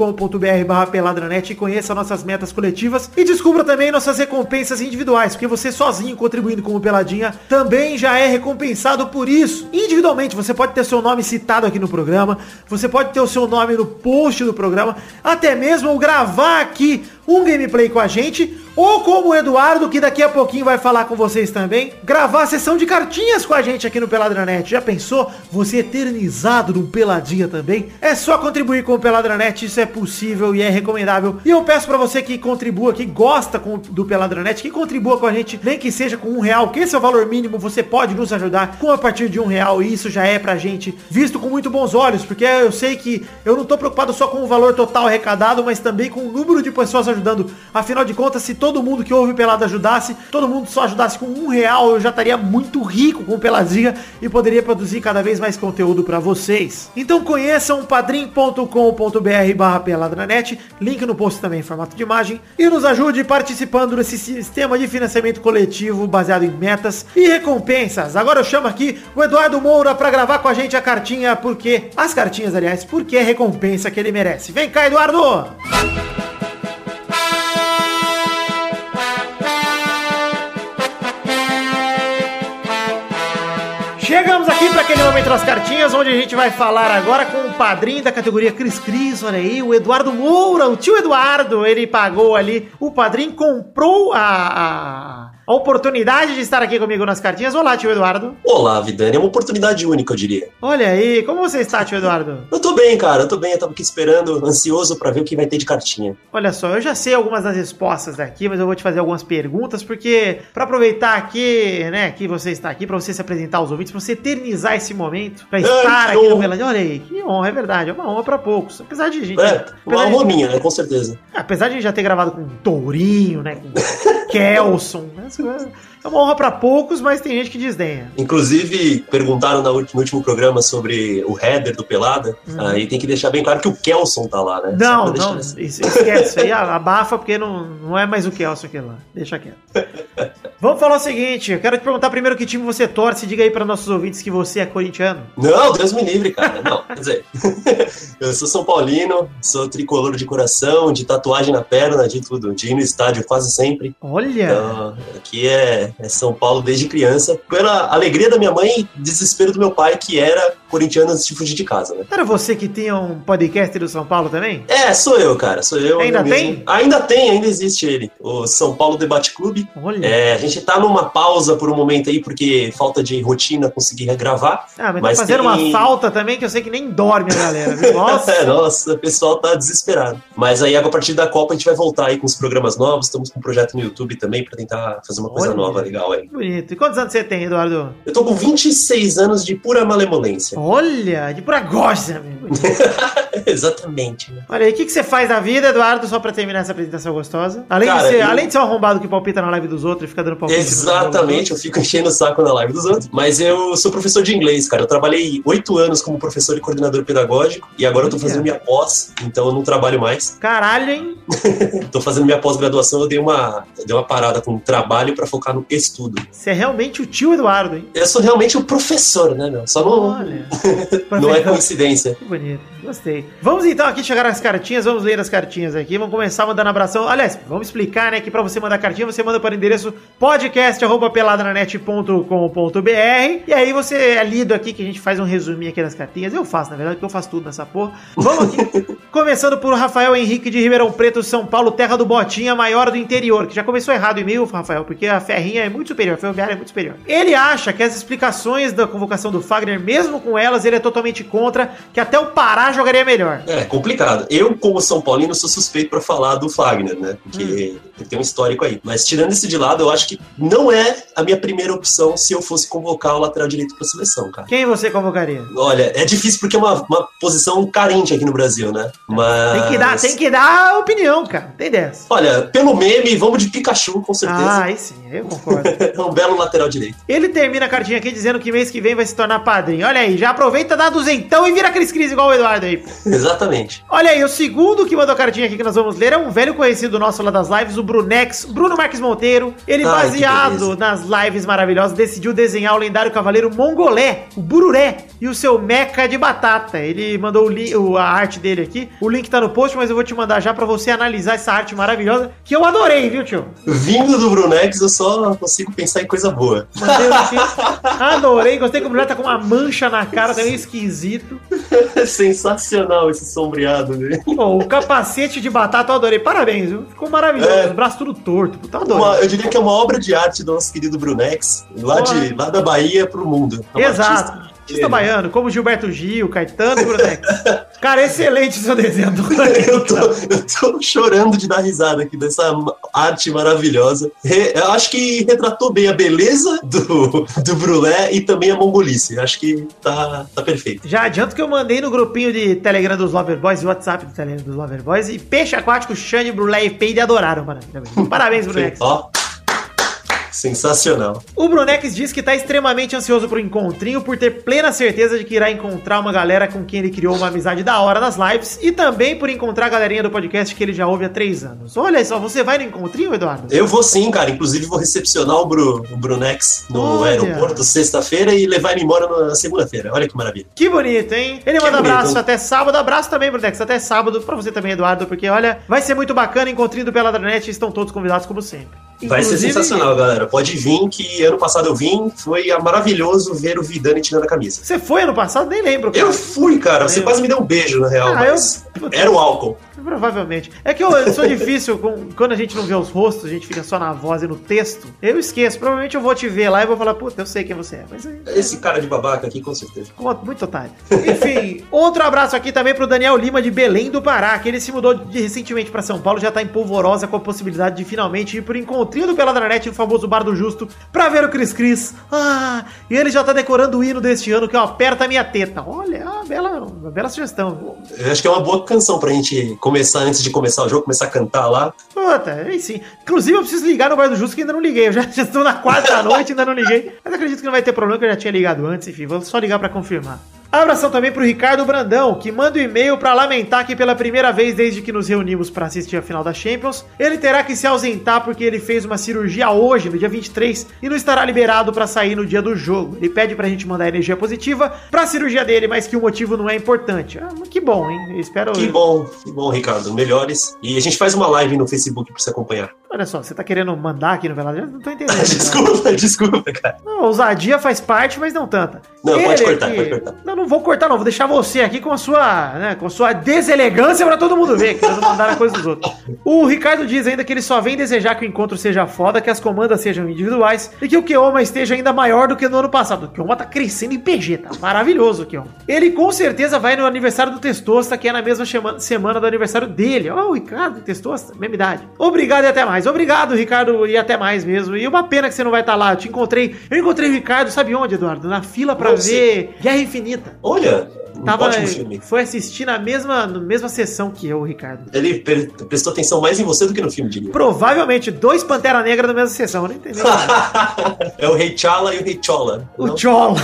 barra peladranet e conheça nossas metas coletivas e descubra também nossas recompensas individuais, porque você sozinho contribuindo como Peladinha também já é recompensado por isso. Individualmente, você pode ter seu nome citado aqui no programa, você pode ter o seu nome no post do programa, até mesmo gravar aqui um gameplay com a gente, ou como o Eduardo, que daqui a pouquinho vai falar com vocês também, gravar a sessão de cartinhas com a gente aqui no Peladranet. Já pensou? Você eternizado num Peladinha também? É só contribuir com o Peladranet, isso é possível e é recomendável. E eu peço para você que contribua, que gosta com, do Peladranet, que contribua com a gente, nem que seja com um real, que esse é o valor mínimo, você pode nos ajudar com a partir de um real, e isso já é pra gente visto com muito bons olhos, porque eu sei que eu não tô preocupado só com o valor total arrecadado, mas também com o número de pessoas ajudando. Afinal de contas, se todo mundo que ouve Pelada ajudasse, todo mundo só ajudasse com um real, eu já estaria muito rico com Peladinha e poderia produzir cada vez mais conteúdo para vocês. Então conheçam padrim.com.br barra peladranet, link no post também em formato de imagem, e nos ajude participando desse sistema de financiamento coletivo baseado em metas e recompensas. Agora eu chamo aqui o Eduardo Moura para gravar com a gente a cartinha, porque as cartinhas, aliás, porque é recompensa que ele merece. Vem cá, Eduardo! Chegamos aqui para aquele momento das cartinhas, onde a gente vai falar agora com o padrinho da categoria Cris Cris, olha aí, o Eduardo Moura, o tio Eduardo, ele pagou ali, o padrinho comprou a, a a oportunidade de estar aqui comigo nas cartinhas. Olá, tio Eduardo. Olá, Vidani. É uma oportunidade única, eu diria. Olha aí, como você está, tio Eduardo? Eu tô bem, cara. Eu tô bem. Eu tava aqui esperando, ansioso pra ver o que vai ter de cartinha. Olha só, eu já sei algumas das respostas daqui, mas eu vou te fazer algumas perguntas, porque pra aproveitar aqui, né, que você está aqui, pra você se apresentar aos ouvintes, pra você eternizar esse momento, pra estar que aqui no honra. Peladinha. Olha aí, que honra, é verdade, é uma honra pra poucos. Apesar de gente. É, uma honra minha, né? Com certeza. Apesar de a gente já ter gravado com Tourinho, né? Com Kelson. né, É uma honra pra poucos, mas tem gente que desdenha. Inclusive, perguntaram no último programa sobre o header do Pelada. Aí tem que deixar bem claro que o Kelson tá lá, né? Não, não, isso, esquece aí, abafa, porque não, não é mais o Kelson aquele lá. Deixa quieto. Vamos falar o seguinte, eu quero te perguntar primeiro que time você torce, diga aí para nossos ouvintes que você é corintiano. Não, Deus me livre, cara. Não, quer dizer, eu sou São Paulino, sou tricolor de coração, de tatuagem na perna, de tudo, de ir no estádio quase sempre. Olha, Então, aqui é, é São Paulo desde criança. Pela alegria da minha mãe e desespero do meu pai, que era corintiano de fugir de casa, né? era você que tinha um podcast do São Paulo também? É, sou eu, cara. Sou eu. Ainda eu tem? Ainda tem, ainda existe ele. O São Paulo Debate Clube. Olha. É, a gente tá numa pausa por um momento aí, porque falta de rotina conseguir gravar. Ah, mas, mas tá fazendo tem- uma falta também que eu sei que nem dorme a galera, viu? Nossa. É, nossa, o pessoal tá desesperado. Mas aí, a partir da Copa, a gente vai voltar aí com os programas novos. Estamos com um projeto no YouTube também pra tentar fazer uma coisa Olha. nova, legal aí. Bonito. E quantos anos você tem, Eduardo? Eu tô com 26 anos de pura malemolência. Olha, de pura gosta, amigo. Exatamente. né? Olha aí, o que, que você faz da vida, Eduardo, só pra terminar essa apresentação gostosa? Além, Cara, de, ser, eu- além de ser um arrombado que palpita na live dos outros e fica dando palpite. Exatamente, eu fico enchendo o saco na live dos outros. Mas eu sou professor de inglês, cara. Eu trabalhei oito anos como professor e coordenador pedagógico. E agora eu tô fazendo minha pós, então eu não trabalho mais. Caralho, hein? Tô fazendo minha pós-graduação, eu dei uma, eu dei uma parada com o trabalho pra focar no estudo. Você é realmente o tio Eduardo, hein? Eu sou realmente o professor, né, meu? Só não, Olha. Não é coincidência. Que bonito, gostei. Vamos então aqui chegar às cartinhas, vamos ler as cartinhas aqui, vamos começar mandando abração. Aliás, vamos explicar, né, que pra você mandar cartinha, você manda para o endereço podcast@peladranet.com.br e aí você é lido aqui que a gente faz um resuminho aqui das cartinhas. Eu faço, na verdade, porque eu faço tudo nessa porra. Vamos aqui. Começando por Rafael Henrique de Ribeirão Preto, São Paulo, terra do Botinha, maior do interior, que já começou errado o e-mail, Rafael, porque a ferrinha é muito superior, a ferroviária é muito superior. Ele acha que as explicaçõões da convocação do Fagner, mesmo com elas, ele é totalmente contra, que até o Pará jogaria melhor. É complicado. Eu, como São Paulino, sou suspeito pra falar do Fagner, né? Porque Hum. Tem um histórico aí. Mas tirando esse de lado, eu acho que não é a minha primeira opção se eu fosse convocar o lateral direito pra seleção, cara. Quem você convocaria? Olha, é difícil porque é uma, uma posição carente aqui no Brasil, né? Mas. Tem que dar, tem que dar opinião, cara. Tem dessa. Olha, pelo meme, vamos de Pikachu, com Ah, certeza. aí sim, eu concordo. é um belo lateral direito. Ele termina a cartinha aqui dizendo que mês que vem vai se tornar padrinho. Olha aí, já aproveita, dá duzentão e vira Cris Cris igual o Eduardo aí. Exatamente. Olha aí, o segundo que mandou a cartinha aqui que nós vamos ler é um velho conhecido nosso lá das lives, o Brunex, Bruno Marques Monteiro. Ele, Ai, baseado nas lives maravilhosas, decidiu desenhar o lendário cavaleiro Mongolé, o Bururé, e o seu meca de batata. Ele mandou o o- a arte dele aqui. O link tá no post, mas eu vou te mandar já pra você analisar essa arte maravilhosa, que eu adorei, viu, tio? Vindo do Brunex, eu só consigo pensar em coisa boa. Mandei o link. Adorei, gostei que o mulher tá com uma mancha na cara, tá meio esquisito. Sensacional esse sombreado dele. Pô, o capacete de batata eu adorei. Parabéns, viu? Ficou maravilhoso. É. Braço tudo torto. Eu Uma- eu diria que é uma obra de arte do nosso querido Brunex, lá, de, lá da Bahia pro mundo. É um Exato. artista. Artista baiano, como Gilberto Gil, Caetano e Brunex. Cara, excelente seu desenho. Eu tô, eu tô chorando de dar risada aqui dessa arte maravilhosa. Re- eu acho que retratou bem a beleza do, do Brulé e também a mongolice. Acho que tá, tá perfeito. Já adianto que eu mandei no grupinho de Telegram dos Loverboys, WhatsApp do Telegram dos Loverboys, e Peixe Aquático, Xande, Brulé e Peide adoraram. Parabéns, Parabéns Brunex. Ó, sensacional. O Brunex diz que está extremamente ansioso pro encontrinho por ter plena certeza de que irá encontrar uma galera com quem ele criou uma amizade da hora nas lives e também por encontrar a galerinha do podcast que ele já ouve há três anos. Olha só, você vai no encontrinho, Eduardo? Eu vou sim, cara. Inclusive vou recepcionar o, Bru, o Brunex no Olha. aeroporto sexta-feira e levar ele embora na segunda-feira. Olha que maravilha. Que bonito, hein? Ele Que manda bonito. abraço até sábado. Abraço também, Brunex, até sábado. Pra você também, Eduardo, porque olha, vai ser muito bacana. Encontrinho do Peladranet estão todos convidados como sempre. Vai ser sensacional, galera. Pode vir, que ano passado eu vim, foi maravilhoso ver o Vidani tirando a camisa. Você foi ano passado? Nem lembro. cara. Eu fui, cara. Você quase me deu um beijo, na real, Ah, eu- era o álcool. Provavelmente. É que eu, eu sou difícil, quando a gente não vê os rostos, a gente fica só na voz e no texto. Eu esqueço. Provavelmente eu vou te ver lá e vou falar, puta, eu sei quem você é. Mas aí, Esse cara de babaca aqui, com certeza. Muito otário. Enfim, outro abraço aqui também pro Daniel Lima de Belém do Pará, que ele se mudou de- recentemente pra São Paulo, já tá em polvorosa com a possibilidade de finalmente ir pro encontrinho do Peladranet, o famoso Bar do Justo, pra ver o Cris Cris. Ah, e ele já tá decorando o hino deste ano, que é o Aperta Minha Teta. Olha, é uma bela, uma bela sugestão. Eu acho que é uma boa canção pra gente começar, antes de começar o jogo, começar a cantar lá. Puta, aí sim. Inclusive, eu preciso ligar no Bar do Justo, que ainda não liguei. Eu já, já estou na quarta noite, ainda não liguei. Mas acredito que não vai ter problema, que eu já tinha ligado antes. Enfim, vou só ligar pra confirmar. Abração também pro Ricardo Brandão, que manda um e-mail pra lamentar que pela primeira vez desde que nos reunimos pra assistir a final da Champions, ele terá que se ausentar porque ele fez uma cirurgia hoje, no dia 23, e não estará liberado pra sair no dia do jogo. Ele pede pra gente mandar energia positiva pra cirurgia dele, mas que o motivo não é importante. Ah, que bom, hein? Eu espero... Que bom, que bom, Ricardo. Melhores. E a gente faz uma live no Facebook pra você acompanhar. Olha só, você tá querendo mandar aqui no Velador? Não tô entendendo. desculpa, desculpa, cara. Não, ousadia faz parte, mas não tanta. Não, pode Ele cortar, aqui- pode cortar. Não, não vou cortar, não. Vou deixar você aqui com a sua, né, com a sua deselegância pra todo mundo ver, querendo mandar a coisa dos outros. O Ricardo diz ainda que ele só vem desejar que o encontro seja foda, que as comandas sejam individuais e que o Keoma esteja ainda maior do que no ano passado. O Keoma tá crescendo em PG, tá maravilhoso o Keoma. Ele com certeza vai no aniversário do Testosta, que é na mesma semana do aniversário dele. Ó, o Ricardo Testosta, mesma idade. Obrigado e até mais. Obrigado, Ricardo, e até mais mesmo. E uma pena que você não vai estar lá. Eu te encontrei. Eu encontrei o Ricardo, sabe onde, Eduardo? Na fila pra Não sei. ver Guerra Infinita. Olha, Tava, ótimo filme. foi assistir na mesma, na mesma sessão que eu, Ricardo. Ele pre- prestou atenção mais em você do que no filme, diria. Provavelmente dois Pantera Negra na mesma sessão, não entendeu? É o Rei Chala e o Rei Chola. o não? Chola.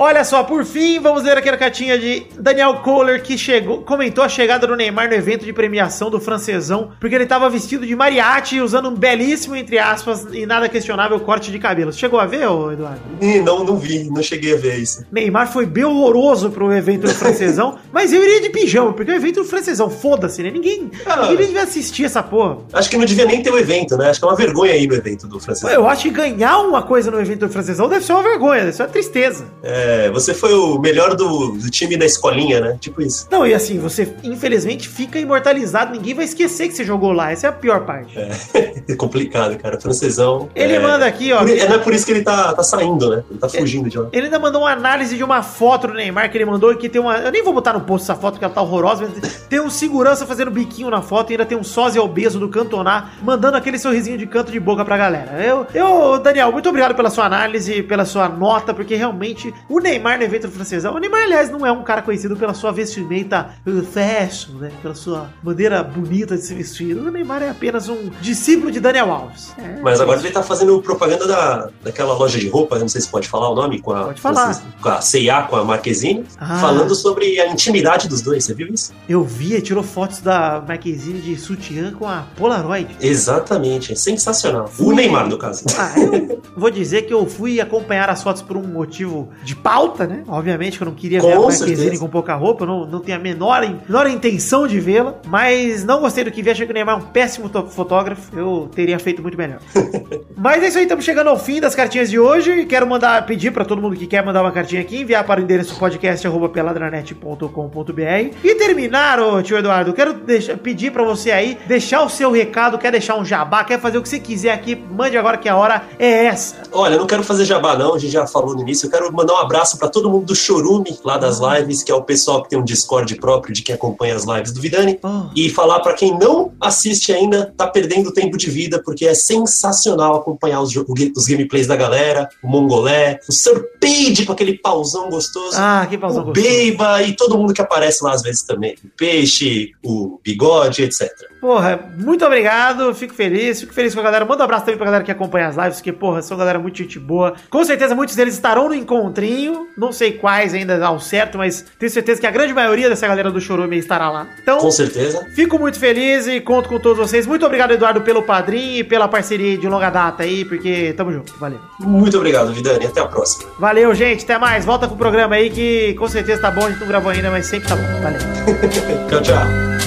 Olha só, por fim, vamos ler aqui a cartinha de Daniel Kohler, que chegou, comentou a chegada do Neymar no evento de premiação do francesão, porque ele estava vestido de mariachi, usando um belíssimo, entre aspas, e nada questionável corte de cabelo. Chegou a ver, ô Eduardo? Ih, Não, não vi, não cheguei a ver isso. Neymar foi bem horroroso pro evento do francesão, mas eu iria de pijama, porque o evento do francesão, foda-se, né? Ninguém, Ah. ninguém devia assistir essa porra. Acho que não devia nem ter o evento, né? Acho que é uma vergonha aí no evento do francês. Eu acho que ganhar uma coisa no evento do francesão deve ser uma vergonha, deve ser uma tristeza. É, você foi o melhor do, do time da escolinha, né? Tipo isso. Não, e assim, você infelizmente fica imortalizado, ninguém vai esquecer que você jogou lá, essa é a pior parte. É complicado, cara. Francesão. Ele é... manda aqui, ó. Por, é, não é por isso que ele tá, tá saindo, né? Ele tá fugindo de lá. Ele ainda mandou uma análise de uma foto do Neymar que ele mandou que tem uma. Eu nem vou botar no post essa foto porque ela tá horrorosa, mas tem um segurança fazendo biquinho na foto e ainda tem um sósia obeso do Cantonar mandando aquele sorrisinho de canto de boca pra galera. Eu, eu, Daniel, muito obrigado pela sua análise, pela sua nota, porque realmente o Neymar no evento do francesão. O Neymar, aliás, não é um cara conhecido pela sua vestimenta fashion, né? Pela sua maneira bonita de se vestir. O Neymar é apenas um discípulo de Daniel Alves. É, Mas agora ele tá fazendo propaganda da, daquela loja de roupa, não sei se pode falar o nome, com a, Pode falar. com a C&A, com a Marquezine, Ah. falando sobre a intimidade dos dois, você viu isso? Eu vi, ele tirou fotos da Marquezine de sutiã com a Polaroid. Exatamente, é sensacional. O Fui- Neymar, no caso. Ah, eu vou dizer que eu fui acompanhar as fotos por um motivo de pauta, né? Obviamente que eu não queria ver a Com Marquezine com pouca roupa, eu não, não tenho a menor, menor intenção de vê-la, mas não gostei do que vi, achei que o Neymar é um péssimo fotógrafo, eu teria feito muito melhor. mas é isso aí, estamos chegando ao fim das cartinhas de hoje, quero mandar, pedir pra todo mundo que quer mandar uma cartinha aqui, enviar para o endereço podcast.peladranet.com.br e terminar, ô tio Eduardo, quero deixar- pedir pra você aí, deixar o seu recado, quer deixar um jabá, quer fazer o que você quiser aqui, mande agora que a hora é essa. Olha, eu não quero fazer jabá, não, a gente já falou no início. Eu quero mandar um abraço pra todo mundo do Chorume, lá das lives, que é o pessoal que tem um Discord próprio de quem acompanha as lives do Vidani. Oh. E falar pra quem não assiste ainda, tá perdendo tempo de vida, porque é sensacional acompanhar os, os gameplays da galera, o Mongolé, o Sir Page com aquele pauzão gostoso. Ah, que pausão o gostoso. Beiba e todo mundo que aparece lá às vezes também. O Peixe, o Bigode, etc. Porra, muito obrigado, fico feliz, fico feliz com a galera. Manda um abraço também pra galera que acompanha as lives, porque, porra, são galera muito gente boa. Com certeza muitos deles estarão no encontrinho, não sei quais ainda ao certo, mas tenho certeza que a grande maioria dessa galera do Chorume estará lá. Então, Com certeza. Fico muito feliz e conto com todos vocês. Muito obrigado, Eduardo, pelo padrinho e pela parceria de longa data aí, porque tamo junto. Valeu. Muito obrigado, Vidani. Até a próxima. Valeu, gente. Até mais. Volta com o programa aí que com certeza tá bom. A gente não gravou ainda, mas sempre tá bom. Valeu. Tchau, tchau.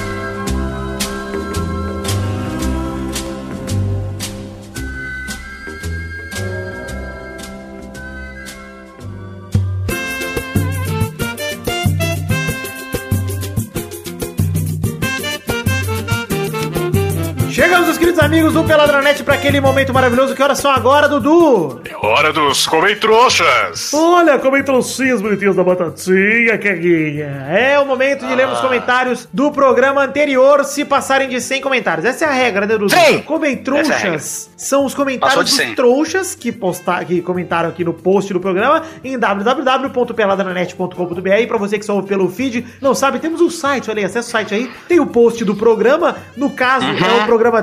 Amigos do Peladranet, para aquele momento maravilhoso. Que horas são agora, Dudu? Hora dos Comentroxas. Olha, comentrocinhos bonitinhos da batatinha, Keguinha. É o momento de lermos comentários do programa anterior, se passarem de 100 comentários. Essa é a regra, né, Dudu? Sim! Essa é são os comentários de dos 100. trouxas que, posta, que comentaram aqui no post do programa em www.peladranet.com.br. E pra você que só ouve pelo feed, não sabe, temos o site, olha aí, acessa o site aí. Tem o post do programa, no caso é o programa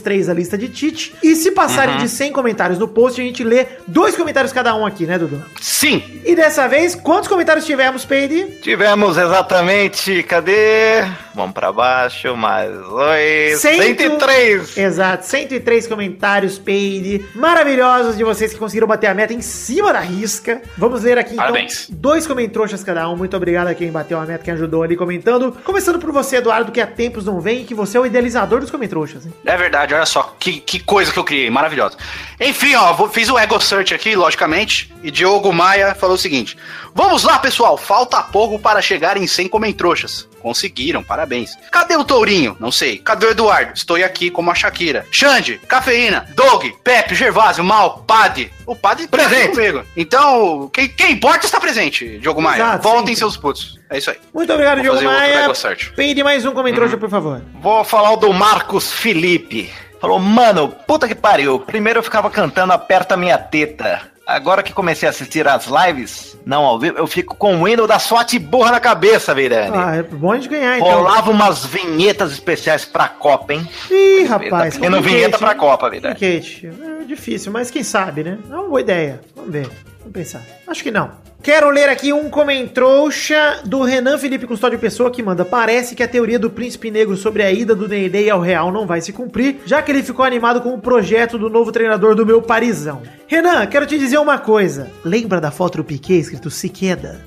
323, a lista de Tite. E se passarem de 100 comentários no post, a gente lê dois comentários cada um aqui, né, Dudu? Sim. E dessa vez, quantos comentários tivemos, Peide? Tivemos exatamente, cadê? Vamos pra baixo, mais dois. Cento- 103! Exato, 103 comentários, Peide. Maravilhosos de vocês que conseguiram bater a meta em cima da risca. Vamos ler aqui, então, Parabéns. dois comentroxas cada um. Muito obrigado a quem bateu a meta, quem ajudou ali comentando. Começando por você, Eduardo, que há tempos não vem e que você é o idealizador dos comentroxas, hein? É verdade, olha só, que, que coisa que eu criei, maravilhosa. Enfim, ó, vou- fiz o Ego Search aqui, logicamente, e Diogo Maia falou o seguinte: Vamos lá, pessoal, falta pouco para chegar em 100 comentroxas. Conseguiram, parabéns. Cadê o Tourinho? Não sei. Cadê o Eduardo? Estou aqui como a Shakira. Xande, Cafeína, Doug, Pepe, Gervásio, Mal, Pad. O Pad tá Presente. comigo. Então, quem, quem importa está presente, Diogo Maia. Exato, Voltem sempre. seus putos. É isso aí. Muito obrigado, Vou Diogo Maia. Peide mais um comentroxa, por favor. Vou falar o do Marcos Felipe. Falou, mano, puta que pariu. Primeiro eu ficava cantando Aperta Minha Teta. Agora que comecei a assistir as lives, não ao vivo, eu fico com o hino da SWAT burra na cabeça, Virani. Ah, é bom gente ganhar, então. Rolava umas vinhetas especiais pra Copa, hein? Ih, rapaz. Complicate, vinheta pra? Copa, Virani. É difícil, mas quem sabe, né? É uma boa ideia. Vamos ver. Vamos pensar. Acho que não. Quero ler aqui um comentrouxa do Renan Felipe Custódio Pessoa que manda. Parece que a teoria do príncipe negro sobre a ida do Ney ao Real não vai se cumprir, já que ele ficou animado com o projeto do novo treinador do meu Parizão. Renan, quero te dizer uma coisa. Lembra da foto do Piquet escrito Siqueda?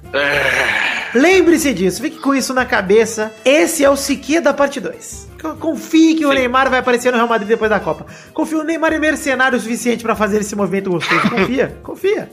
Lembre-se disso, fique com isso na cabeça. Esse é o Siqueda parte 2. Confie que o Neymar vai aparecer no Real Madrid depois da Copa. Confia, o Neymar é mercenário o suficiente pra fazer esse movimento gostoso. Confia, confia.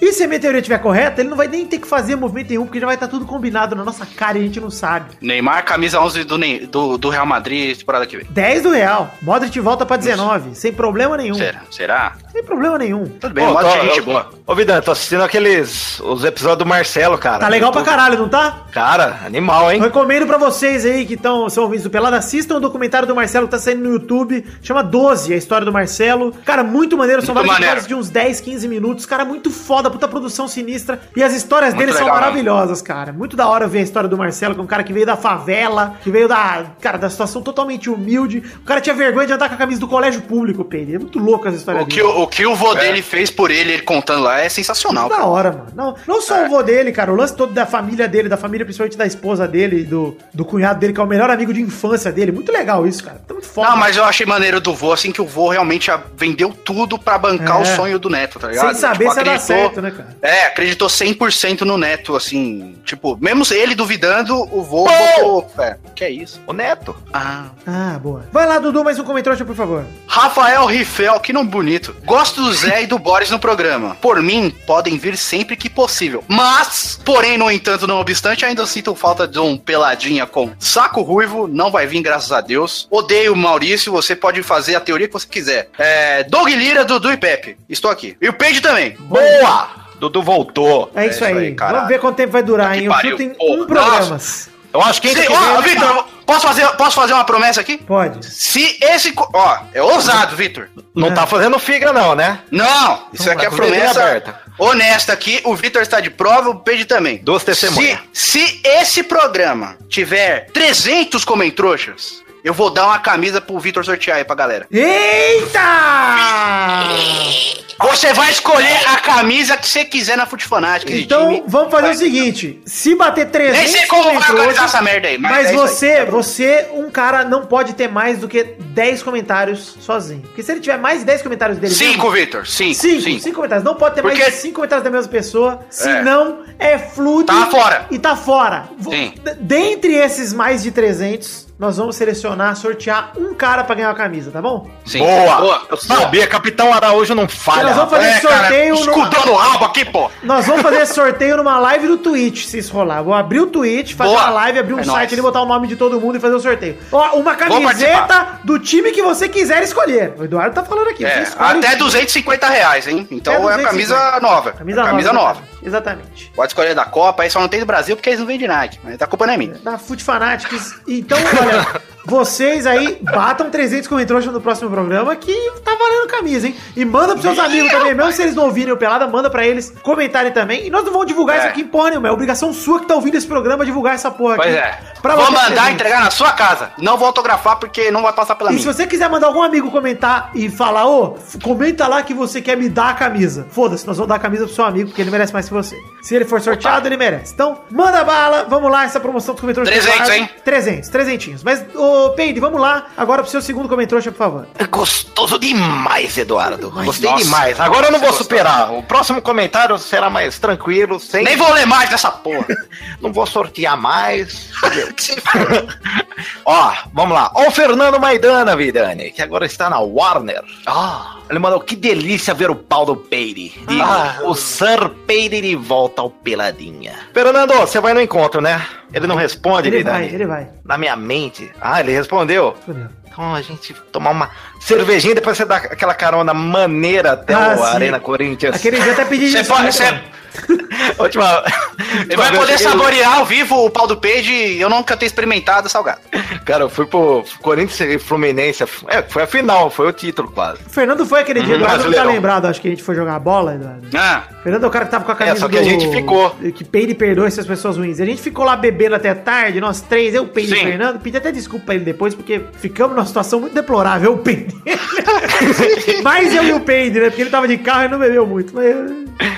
E se a minha teoria estiver correta, ele não vai nem ter que fazer movimento nenhum, porque já vai estar tudo combinado na nossa cara e a gente não sabe. Neymar, camisa 11 do, Ney- do, do Real Madrid, temporada que vem. 10 do Real. Modric volta pra 19, sem problema nenhum. Será? Será? Sem problema nenhum. Tudo bem, Pô, tô- gente eu- boa. Ô, Vidani, tô assistindo aqueles. os episódios do Marcelo, cara. Tá legal pra YouTube. caralho, não tá? Cara, animal, hein? Eu recomendo pra vocês aí que tão, são ouvintes do Pelado, assistam o documentário do Marcelo que tá saindo no YouTube, chama 12, a história do Marcelo. Cara, muito maneiro, são Muito vários maneiro. episódios de uns 10, 15 minutos. Cara, muito foda, puta produção sinistra. E as histórias Muito dele são legal, né? maravilhosas, cara. Muito da hora ver a história do Marcelo, que é um cara que veio da favela, que veio da, cara, da situação totalmente humilde. O cara tinha vergonha de andar com a camisa do colégio público, Pedro. É muito louco as histórias O que, o, o que o vô dele fez por ele, ele contando lá, é sensacional. da cara. hora, mano. Não, não só o vô dele, cara. O lance todo da família dele, da família, principalmente da esposa dele, do, do cunhado dele, que é o melhor amigo de infância dele. Muito legal isso, cara. Tá muito foda. Não, mas eu achei maneiro do vô, assim, que o vô realmente vendeu tudo pra bancar É. o sonho do neto, tá ligado? Sem saber se ia dar acreditou- certo, né, cara? É, acreditou 100% no neto, assim, tipo, mesmo ele duvidando, o vô botou fé. Que é isso? O Neto. Ah. Ah, boa. Vai lá, Dudu, mais um comentário, por favor. Rafael Rifel, que não bonito. Gosto do Zé e do Boris no programa. Por mim, podem vir sempre que possível. Mas, porém, no entanto, não obstante, ainda sinto falta de um peladinha com saco ruivo. Não vai vir, graças a Deus. Odeio o Maurício, você pode fazer a teoria que você quiser. É, Doug Lira, Dudu e Pepe. Estou aqui. E o Peide também. Boa! Dudu voltou. É isso, aí. caralho. Vamos ver quanto tempo vai durar, hein? Eu pariu. chuto em um programa. Eu acho que Se, ó, vem- Vitor, posso fazer, posso fazer uma promessa aqui? Pode. Se esse. Ó, é ousado, Vitor. Não tá fazendo figa, não, né? Não, isso aqui é dedinho promessa aberto. honesta aqui. O Vitor está de prova, o Pedro também. Duas testemunhas. Se, se esse programa tiver 300 comentroxas, eu vou dar uma camisa pro Vitor sortear aí pra galera. Eita! Você vai escolher a camisa que você quiser na Fute Fanatic. Então, vamos fazer o seguinte: se bater 300 Nem sei como vai organizar essa merda aí, mas Mas, é isso aí. você, você, um cara, não pode ter mais do que 10 comentários sozinho. Porque se ele tiver mais de 10 comentários dele. Cinco, mesmo- Vitor. Cinco. Cinco, cinco. cinco comentários. Não pode ter Porque- mais de 5 comentários da mesma pessoa. Senão é, flude. Tá fora. E tá fora. Sim. Dentre esses mais de 300, nós vamos selecionar, sortear um cara pra ganhar uma camisa, tá bom? Sim. Boa! Eu sabia, Capitão Araújo não falha. nós vamos fazer rapaz. sorteio numa- Escudão no rabo aqui, pô. Nós vamos fazer esse sorteio numa live do Twitch, se isso rolar. Vou abrir o Twitch, fazer Boa. uma live, abrir um É site nóis. ali, botar o nome de todo mundo e fazer o sorteio. Ó, uma camiseta do time que você quiser escolher. O Eduardo tá falando aqui. É, o até time. 250 reais, hein? Então é a 250. camisa nova. Camisa, camisa nova. nova. Exatamente. Pode escolher da Copa, aí só não tem do Brasil porque eles não vendem Nike. Mas a culpa não é minha. Da Foot Fanatics. Então, olha, vocês aí batam 300 comentários no próximo programa que tá valendo camisa, hein? E manda pros seus amigos também, mesmo se eles não ouvirem o Pelada, manda pra eles comentarem também. E nós não vamos divulgar É. isso aqui em porra nenhuma. É obrigação sua que tá ouvindo esse programa divulgar essa porra Pois aqui. é. Pra Vou mandar presente. entregar na sua casa. Não vou autografar porque não vai passar pela E minha. se você quiser mandar algum amigo comentar e falar, ô, f- comenta lá que você quer me dar a camisa. Foda-se, nós vamos dar a camisa pro seu amigo, porque ele merece mais que você. Se ele for sorteado, ele merece. Então, manda bala, vamos lá, essa promoção dos comentários. 300, hein? 300, 300. Mas, ô, Peide, vamos lá, agora pro seu segundo comentário, por favor. É Gostoso demais, Eduardo. Gostei Nossa. demais. Agora eu não vou superar. O próximo comentário será mais tranquilo, sem. Nem vou ler mais dessa porra. Não vou sortear mais. Ó, vamos lá. Ó, o Fernando Maidana, Vidani, que agora está na Warner. Ah, Ele mandou que delícia ver o pau do Peire. Digo, Ah. o Sir Peire de volta ao Peladinha. Fernando, você vai no encontro, né? Ele não responde, Ele vai, ele vai. Na minha mente. Ah, ele respondeu. Fudeu. Então a gente tomar uma cervejinha, depois você dá aquela carona maneira até Ah, o sim. Arena Corinthians. Aquele dia até pedi Você desculpa. pode- você- Última. ele vai poder saborear ao vivo o pau do peixe e eu nunca tenho experimentado salgado. Cara, eu fui pro Corinthians e Fluminense. É, foi a final, foi o título quase. O Fernando foi aquele dia, Hum, Eduardo não tá lembrado, acho que a gente foi jogar bola, Eduardo. Ah, Fernando é o cara que tava com a camisa só que a gente ficou. Que Peide perdoa essas pessoas ruins. A gente ficou lá bebendo até tarde, nós três, eu, Peide e. Fernando. Pedi até desculpa pra ele depois, porque ficamos numa situação muito deplorável, eu, o Peide. Mais eu e o Peide, né? Porque ele tava de carro e não bebeu muito. Mas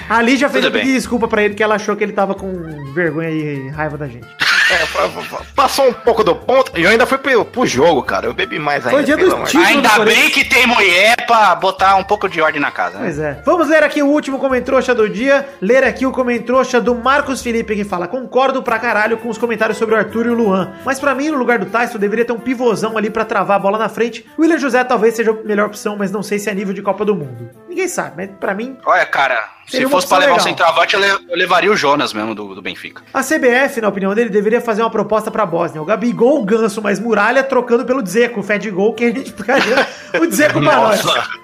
a Lígia fez desculpa pra ele, que ela achou que ele tava com vergonha e raiva da gente. É, passou um pouco do ponto. E eu ainda fui pro, pro jogo, cara. Eu bebi mais ainda. Foi dia do título do ainda Corinthians. bem que tem mulher pra botar um pouco de ordem na casa, né? Pois é. Vamos ler aqui o último comentrouxa do dia. Ler aqui o comentrouxa do Marcos Felipe que fala: Concordo pra caralho com os comentários sobre o Arthur e o Luan. Mas pra mim, no lugar do Tyson, deveria ter um pivôzão ali pra travar a bola na frente. O William José talvez seja a melhor opção, mas não sei se é nível de Copa do Mundo. Ninguém sabe, mas pra mim, Olha, cara, se fosse pra levar um legal. centroavante, eu, le- eu levaria o Jonas mesmo do, do Benfica. a CBF, na opinião dele, deveria fazer uma proposta pra Bósnia. O Gabigol, o Ganso, mais Muralha trocando pelo Dzeko, o Fed Gol, que a gente ficaria o Dzeko pra nós.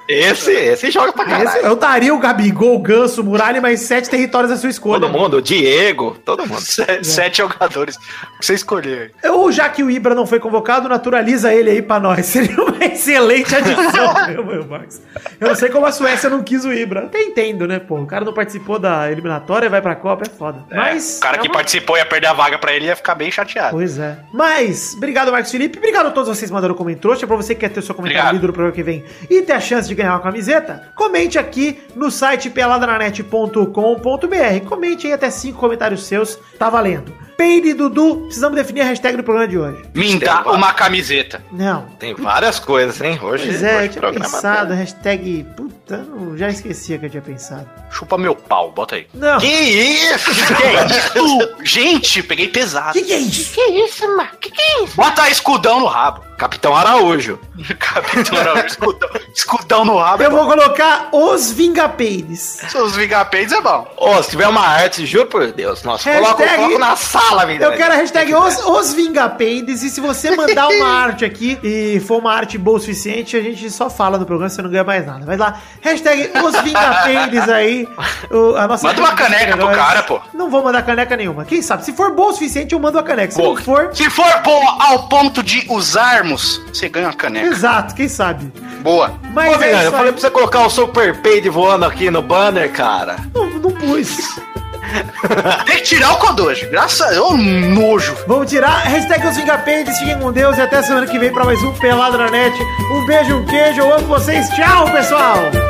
Esse, esse joga pra caralho. Esse- eu daria o Gabigol, o Ganso, Muralha mais sete territórios à sua escolha. Todo mundo, o Diego, todo mundo. Sete, sete jogadores. que Você escolher. Ou já que o Ibra não foi convocado, naturaliza ele aí pra nós. Seria uma excelente adição, meu, meu Marcos. Eu não sei como a Suécia não quis o Ibra. Até entendo, né, pô? O cara não participou da eliminatória, vai pra Copa, é foda. Mas. O cara é que uma- participou ia perder a vaga pra ele ia ficar bem chateado. Pois é. Mas, obrigado, Marcos Felipe. Obrigado a todos vocês que mandaram comentário. Trouxa, pra você que quer ter o seu comentário Obrigado. lido no programa que vem e ter a chance de ganhar uma camiseta, comente aqui no site peladranet.com.br. Comente aí até cinco comentários seus, tá valendo. Peide Dudu, precisamos definir a hashtag do programa de hoje. Me dá uma camiseta. Não. Tem várias coisas, hein? Hoje, Pois é, hoje eu tinha programa pensado, tá- hashtag. Puta, eu já esqueci o que eu tinha pensado. Chupa meu pau, bota aí. Não. Que isso? Que isso? Gente, peguei pesado. Que que é isso? Que isso, mano? Que que é isso? Bota escudão no rabo. Capitão Araújo. Capitão Araújo, escudão, escudão no rabo. Eu vou colocar os Vingapeides. Os Vingapeides é bom. Ô, se tiver uma arte, juro por Deus, nossa, Hashtag- coloca, coloca na sala, vida. Eu quero a hashtag os, os. E se você mandar uma arte aqui e for uma arte boa o suficiente, a gente só fala no programa, você não ganha mais nada. Vai lá, hashtag os aí. O, a nossa Manda uma caneca pro cara, pô. Não vou mandar caneca nenhuma. Quem sabe? Se for boa o suficiente, eu mando a caneca. Se Pô, não for. Se for boa ao ponto de usarmos, você ganha uma caneca. Exato, quem sabe? Boa. Mas Ô, é eu isso falei aí. pra você colocar o Super Paid voando aqui no banner, cara. Não, não pus. Tem que tirar o Kodoji. Graças a Deus, nojo. Vamos tirar. Hashtag os Vingapeides. Fiquem com Deus e até semana que vem pra mais um Pelado na Net. Um beijo, um queijo. Eu amo vocês. Tchau, pessoal.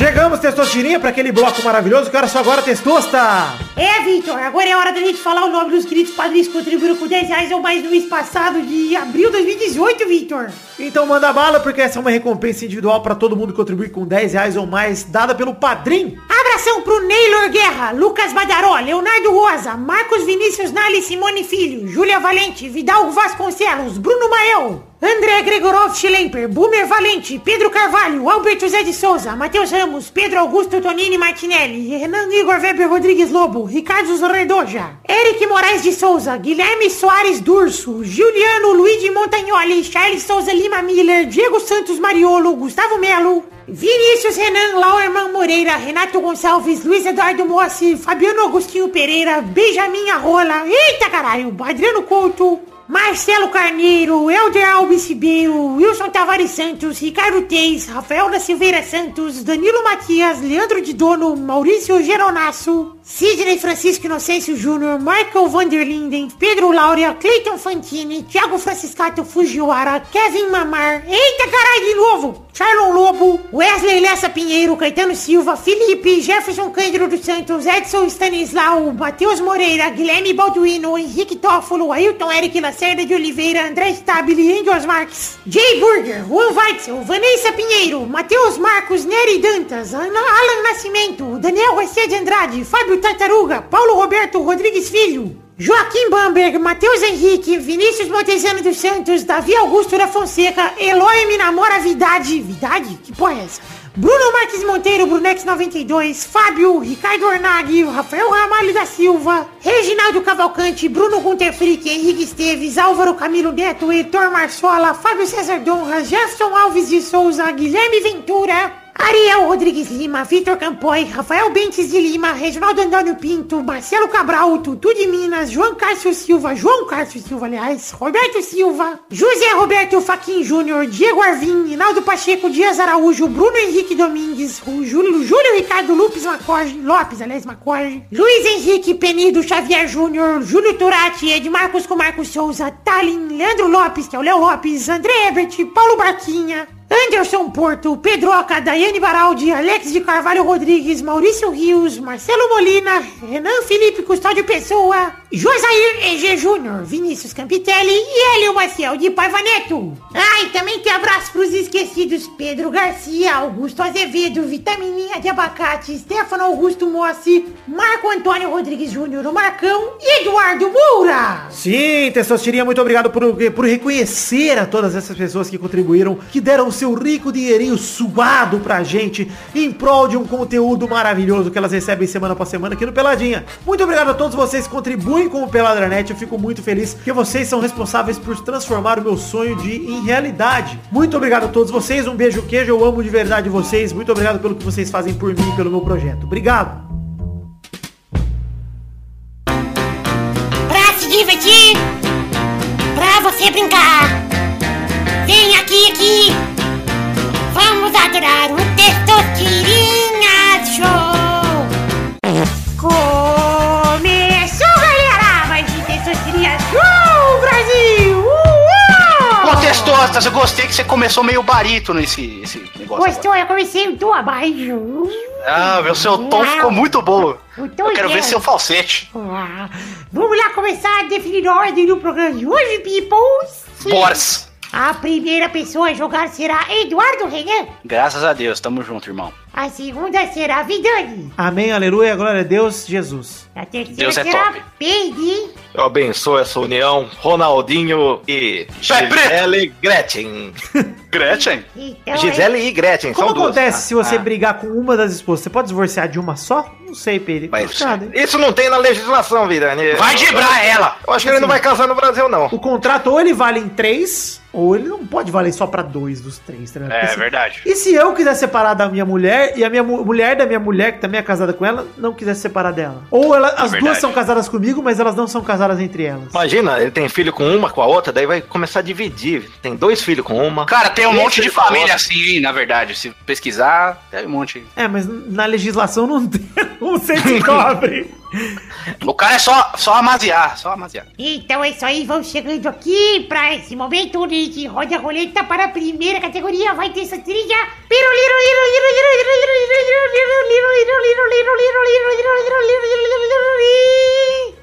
Chegamos, Testosterinha, para aquele bloco maravilhoso. Quero só agora, Testosta. É, Vitor, agora é hora da gente falar o nome dos queridos padrinhos que contribuíram com 10 reais ou mais no mês passado de abril de 2018, Vitor. Então manda bala, porque essa é uma recompensa individual para todo mundo contribuir com 10 reais ou mais, dada pelo padrinho. Abração pro Neylor Guerra, Lucas Badaró, Leonardo Rosa, Marcos Vinícius Nali Simone Filho, Júlia Valente, Vidal Vasconcelos, Bruno Mael, André Gregorov Schlemper, Boomer Valente, Pedro Carvalho, Alberto Zé de Souza, Matheus Ramos, Pedro Augusto Tonini Martinelli, Renan Igor Weber Rodrigues Lobo, Ricardo Zorredoja, Eric Moraes de Souza, Guilherme Soares Durso, Juliano Luigi Montagnoli, Charles Souza Lima Miller, Diego Santos Mariolo, Gustavo Melo, Vinícius Renan, Lauerman Moreira, Renato Gonçalves, Luiz Eduardo Mossi, Fabiano Agostinho Pereira, Benjamin Arrola, eita caralho, Adriano Couto, Marcelo Carneiro, Helder Alves Ribeiro, Wilson Tavares Santos, Ricardo Teis, Rafael da Silveira Santos, Danilo Matias, Leandro de Dono, Maurício Geronasso, Sidney Francisco Inocêncio Júnior, Michael Vanderlinden, Pedro Laura, Cleiton Fantini, Thiago Franciscato Fujiwara, Kevin Mamar, eita caralho de novo, Charlon Lobo, Wesley Lessa Pinheiro, Caetano Silva, Felipe, Jefferson Cândido dos Santos, Edson Stanislau, Matheus Moreira, Guilherme Balduino, Henrique Toffolo, Ailton Eric Lacerda de Oliveira, André Stabile, Angels Marques, Jay Burger, Juan Weitzel, Vanessa Pinheiro, Matheus Marcos, Nery Dantas, Alan Nascimento, Daniel Garcia de Andrade, Fábio Tartaruga, Paulo Roberto Rodrigues Filho, Joaquim Bamberg, Matheus Henrique, Vinícius Montezano dos Santos, Davi Augusto da Fonseca, Eloy me namora Vidade. Vidade? Que porra é essa? Bruno Marques Monteiro, Brunex 92, Fábio, Ricardo Ornag, Rafael Ramalho da Silva, Reginaldo Cavalcante, Bruno Gunter Frick, Henrique Esteves, Álvaro Camilo Neto, Heitor Marçola, Fábio César Donra, Jefferson Alves de Souza, Guilherme Ventura, Ariel Rodrigues Lima, Vitor Campoy, Rafael Bentes de Lima, Reginaldo Antônio Pinto, Marcelo Cabral, Tutu de Minas, João Cássio Silva, João Cássio Silva, aliás, Roberto Silva, José Roberto Faquin Júnior, Diego Arvim, Rinaldo Pacheco, Dias Araújo, Bruno Henrique Domingues, Júlio, Júlio Ricardo Lopes Macorge, Lopes, aliás, Macorge, Luiz Henrique Penido Xavier Júnior, Júlio Turati, Edmarcos com Marcos Souza, Talin, Leandro Lopes, que é o Léo Lopes, André Ebert, Paulo Barquinha, Anderson Porto, Pedroca, Daiane Baraldi, Alex de Carvalho Rodrigues, Maurício Rios, Marcelo Molina, Renan Felipe Custódio Pessoa, Josair EG Júnior, Vinícius Campitelli e Hélio Maciel de Paiva Neto. Ah, e também tem abraço pros esquecidos Pedro Garcia, Augusto Azevedo, Vitamininha de Abacate, Stefano Augusto Mossi, Marco Antônio Rodrigues Júnior, o Marcão e Eduardo Moura. Sim, Testosterinha, muito obrigado por, por reconhecer a todas essas pessoas que contribuíram, que deram seu rico dinheirinho suado pra gente em prol de um conteúdo maravilhoso que elas recebem semana após semana aqui no Peladinha. Muito obrigado a todos vocês que contribuem com o Peladranet. Eu fico muito feliz que vocês são responsáveis por transformar o meu sonho de em realidade. Muito obrigado a todos vocês. Um beijo queijo. Eu amo de verdade vocês. Muito obrigado pelo que vocês fazem por mim e pelo meu projeto. Obrigado. Pra se divertir, pra você brincar. Vem aqui, aqui. Vamos adorar o Testosterinha Show. Começou, galera! Mais um Testosterinha Show, Brasil! Uau! Ô, Testostas, eu gostei que você começou meio barito nesse esse negócio. Gostou? Eu comecei muito abaixo. Ah, meu seu tom ficou muito bom. Eu quero ver seu falsete. Ah, Vamos lá começar a definir a ordem do programa de hoje, peoples. Boras. A primeira pessoa a jogar será Eduardo Renan. Graças a Deus, tamo junto, irmão. A segunda será Vidani. Amém, aleluia, glória a Deus, Jesus. A terceira Deus é será top. Peide. Eu abençoo essa união, Ronaldinho e. Gisele Gretchen. Gretchen? Então, Gisele e Gretchen, Como são duas. acontece se você Ah, brigar com uma das esposas? Você pode divorciar de uma só? Não sei. Mas Nada, hein? isso não tem na legislação, Virani. Vai debrar ela. Eu acho que ele não vai casar no Brasil, não. O contrato ou ele vale em três, ou ele não pode valer só pra dois dos três, tá ligado? É se- verdade. E se eu quiser separar da minha mulher e a minha mu- mulher da minha mulher, que também é casada com ela, não quiser se separar dela? Ou ela- as verdade. duas são casadas comigo, mas elas não são casadas entre elas. Imagina, ele tem filho com uma, com a outra, daí vai começar a dividir. Tem dois filhos com uma. Cara, tem um monte de família assim, hein, na verdade. Se pesquisar, tem um monte. É, mas na legislação não tem. Como você descobre? O cara é só, só amaziar, só amaziar. Então é isso aí, vamos chegando aqui pra esse momento onde a gente roda a roleta para a primeira categoria. Vai ter essa trilha.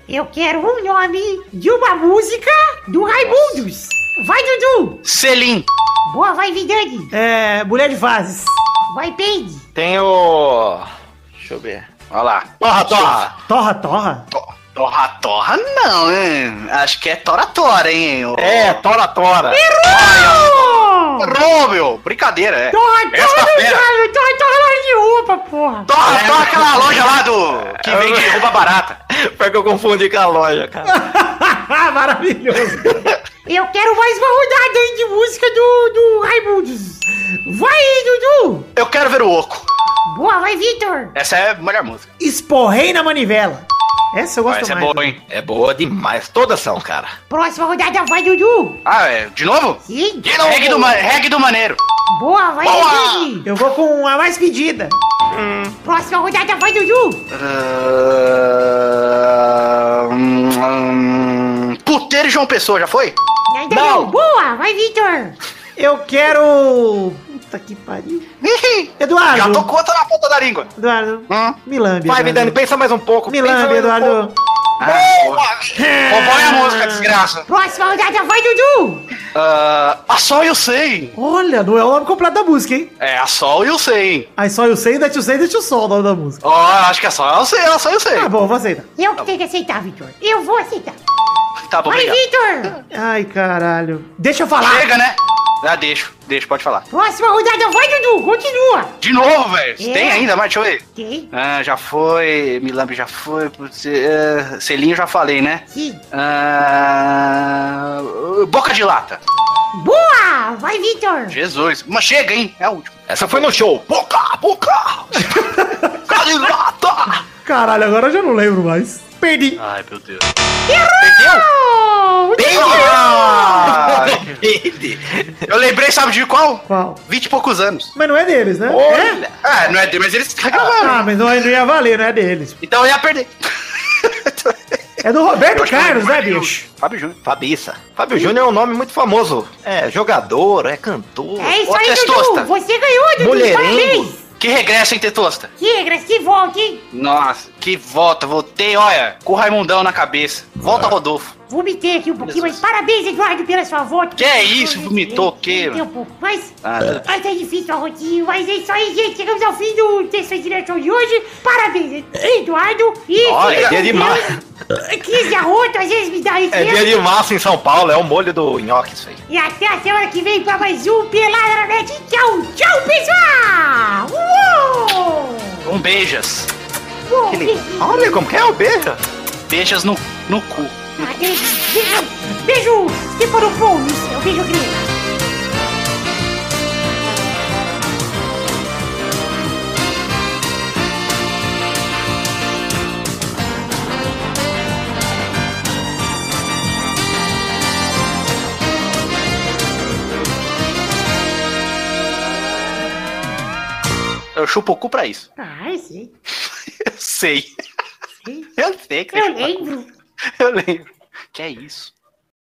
Eu quero um nome de uma música do Raimundos. Vai, Dudu. Selim. Boa, vai, Vidani. É. Mulher de fases. Vai, Peide. Tem o. Deixa eu ver. Olha lá. Torra, torra. Torra, torra? Torra, torra não, hein? Acho que é tora, tora, hein? É, tora, tora. Errou! Errou, meu. Brincadeira, é. Torra, torra, fera. torra, torra, de roupa, porra. Torra, torra aquela loja lá do... Que vende roupa barata. Foi que eu confundi com a loja, cara. Maravilhoso. Eu quero mais uma rodada aí de música do, do Raimundos. Vai, Dudu. Eu quero ver o oco. Boa, vai, Vitor. Essa é a melhor música. Esporrei na manivela. Essa eu gosto Essa é mais. boa, hein? É boa demais. Todas são, cara. Próxima rodada, vai, Dudu. Ah, é. De novo? Sim. De novo. Reggae do, ma- reggae do maneiro. Boa, vai, Boa. Dudu. Eu vou com a mais pedida. Próxima rodada, vai, Dudu. Ah, hum, hum, Puteiro e João Pessoa, já foi? Ainda não. Boa, vai, Vitor. Eu quero. Puta que pariu. Eduardo. Já tô conta na ponta da língua. Eduardo. Hum? Milambi. Vai, Eduardo. Vidani, pensa mais um pouco. Milambi, mais um Eduardo. pouco. Roubou a música, desgraça. Próxima rodada, vai, Dudu. Ah, a Sol e o Sei. Olha, não é o nome completo da música, hein? É, a Sol e o Sei, hein? Aí só eu sei, deixa eu sei, deixa o sol o nome da música. Ó, acho que é só eu sei, é só eu sei. Tá bom, vou aceitar. Eu que tenho que aceitar, Vitor. Eu vou aceitar. Tá bom, Vai, obrigado. Vitor. Ai, caralho. Deixa eu falar. Chega, né? Ah, deixa, deixa, pode falar. Próxima rodada, vai, Dudu. Continua. De novo, velho. É. Tem ainda, mas deixa eu ver. Tem. Ah, já foi, Milambi já foi, putz, é, Selinho já falei, né? Sim. Ah, boca de lata. Boa, vai, Vitor. Jesus, mas chega, hein? É a última. Essa foi no show. Boca, boca. Canilata. Caralho, agora eu já não lembro mais. Perdi. Ai, meu Deus. Errou! Ah, eu lembrei, sabe de qual? Qual? 20 e poucos anos. Mas não é deles, né? Olha. Ah, não é dele, mas eles É? regravaram. Ah, mas não, não ia valer, não é deles. Então eu ia perder. É do Roberto que Carlos, né, bicho? Fábio Júnior. Fabiça. Fábio Júnior é um nome muito famoso. É jogador, é cantor. É isso aí. Dudu. Você ganhou, Dudu. Mulherengo. Parabéns. Que regresso, hein, Tetosta? Que regra, que volta, hein? Nossa, que volta. Voltei, olha, com o Raimundão na cabeça. Volta, Rodolfo. Vomitei aqui um pouquinho, mas parabéns, Eduardo, pela sua volta. Que é isso? Vomitou o quê, um mas... Ah, tá. Mas é difícil a rotina, mas é isso aí, gente. Chegamos ao fim do Terça Direção de hoje. Parabéns, Eduardo. E Olha, é dia de. Crise de arroto, às vezes me dá isso É dia de massa em São Paulo, é o molho do nhoque isso aí. E até a semana que vem pra mais um Pelada na Net. Tchau, tchau, pessoal! Uou! Um beijas. Uou. Olha como que é o beijo. Beijas no, no cu. Ah, Beijo, beijo, beijo, Stefano Pons, é o beijo grego. Eu chupo o cu pra isso. Ah, eu sei, Eu sei. sei. Eu sei que Eu lembro. Eu lembro. Que é isso?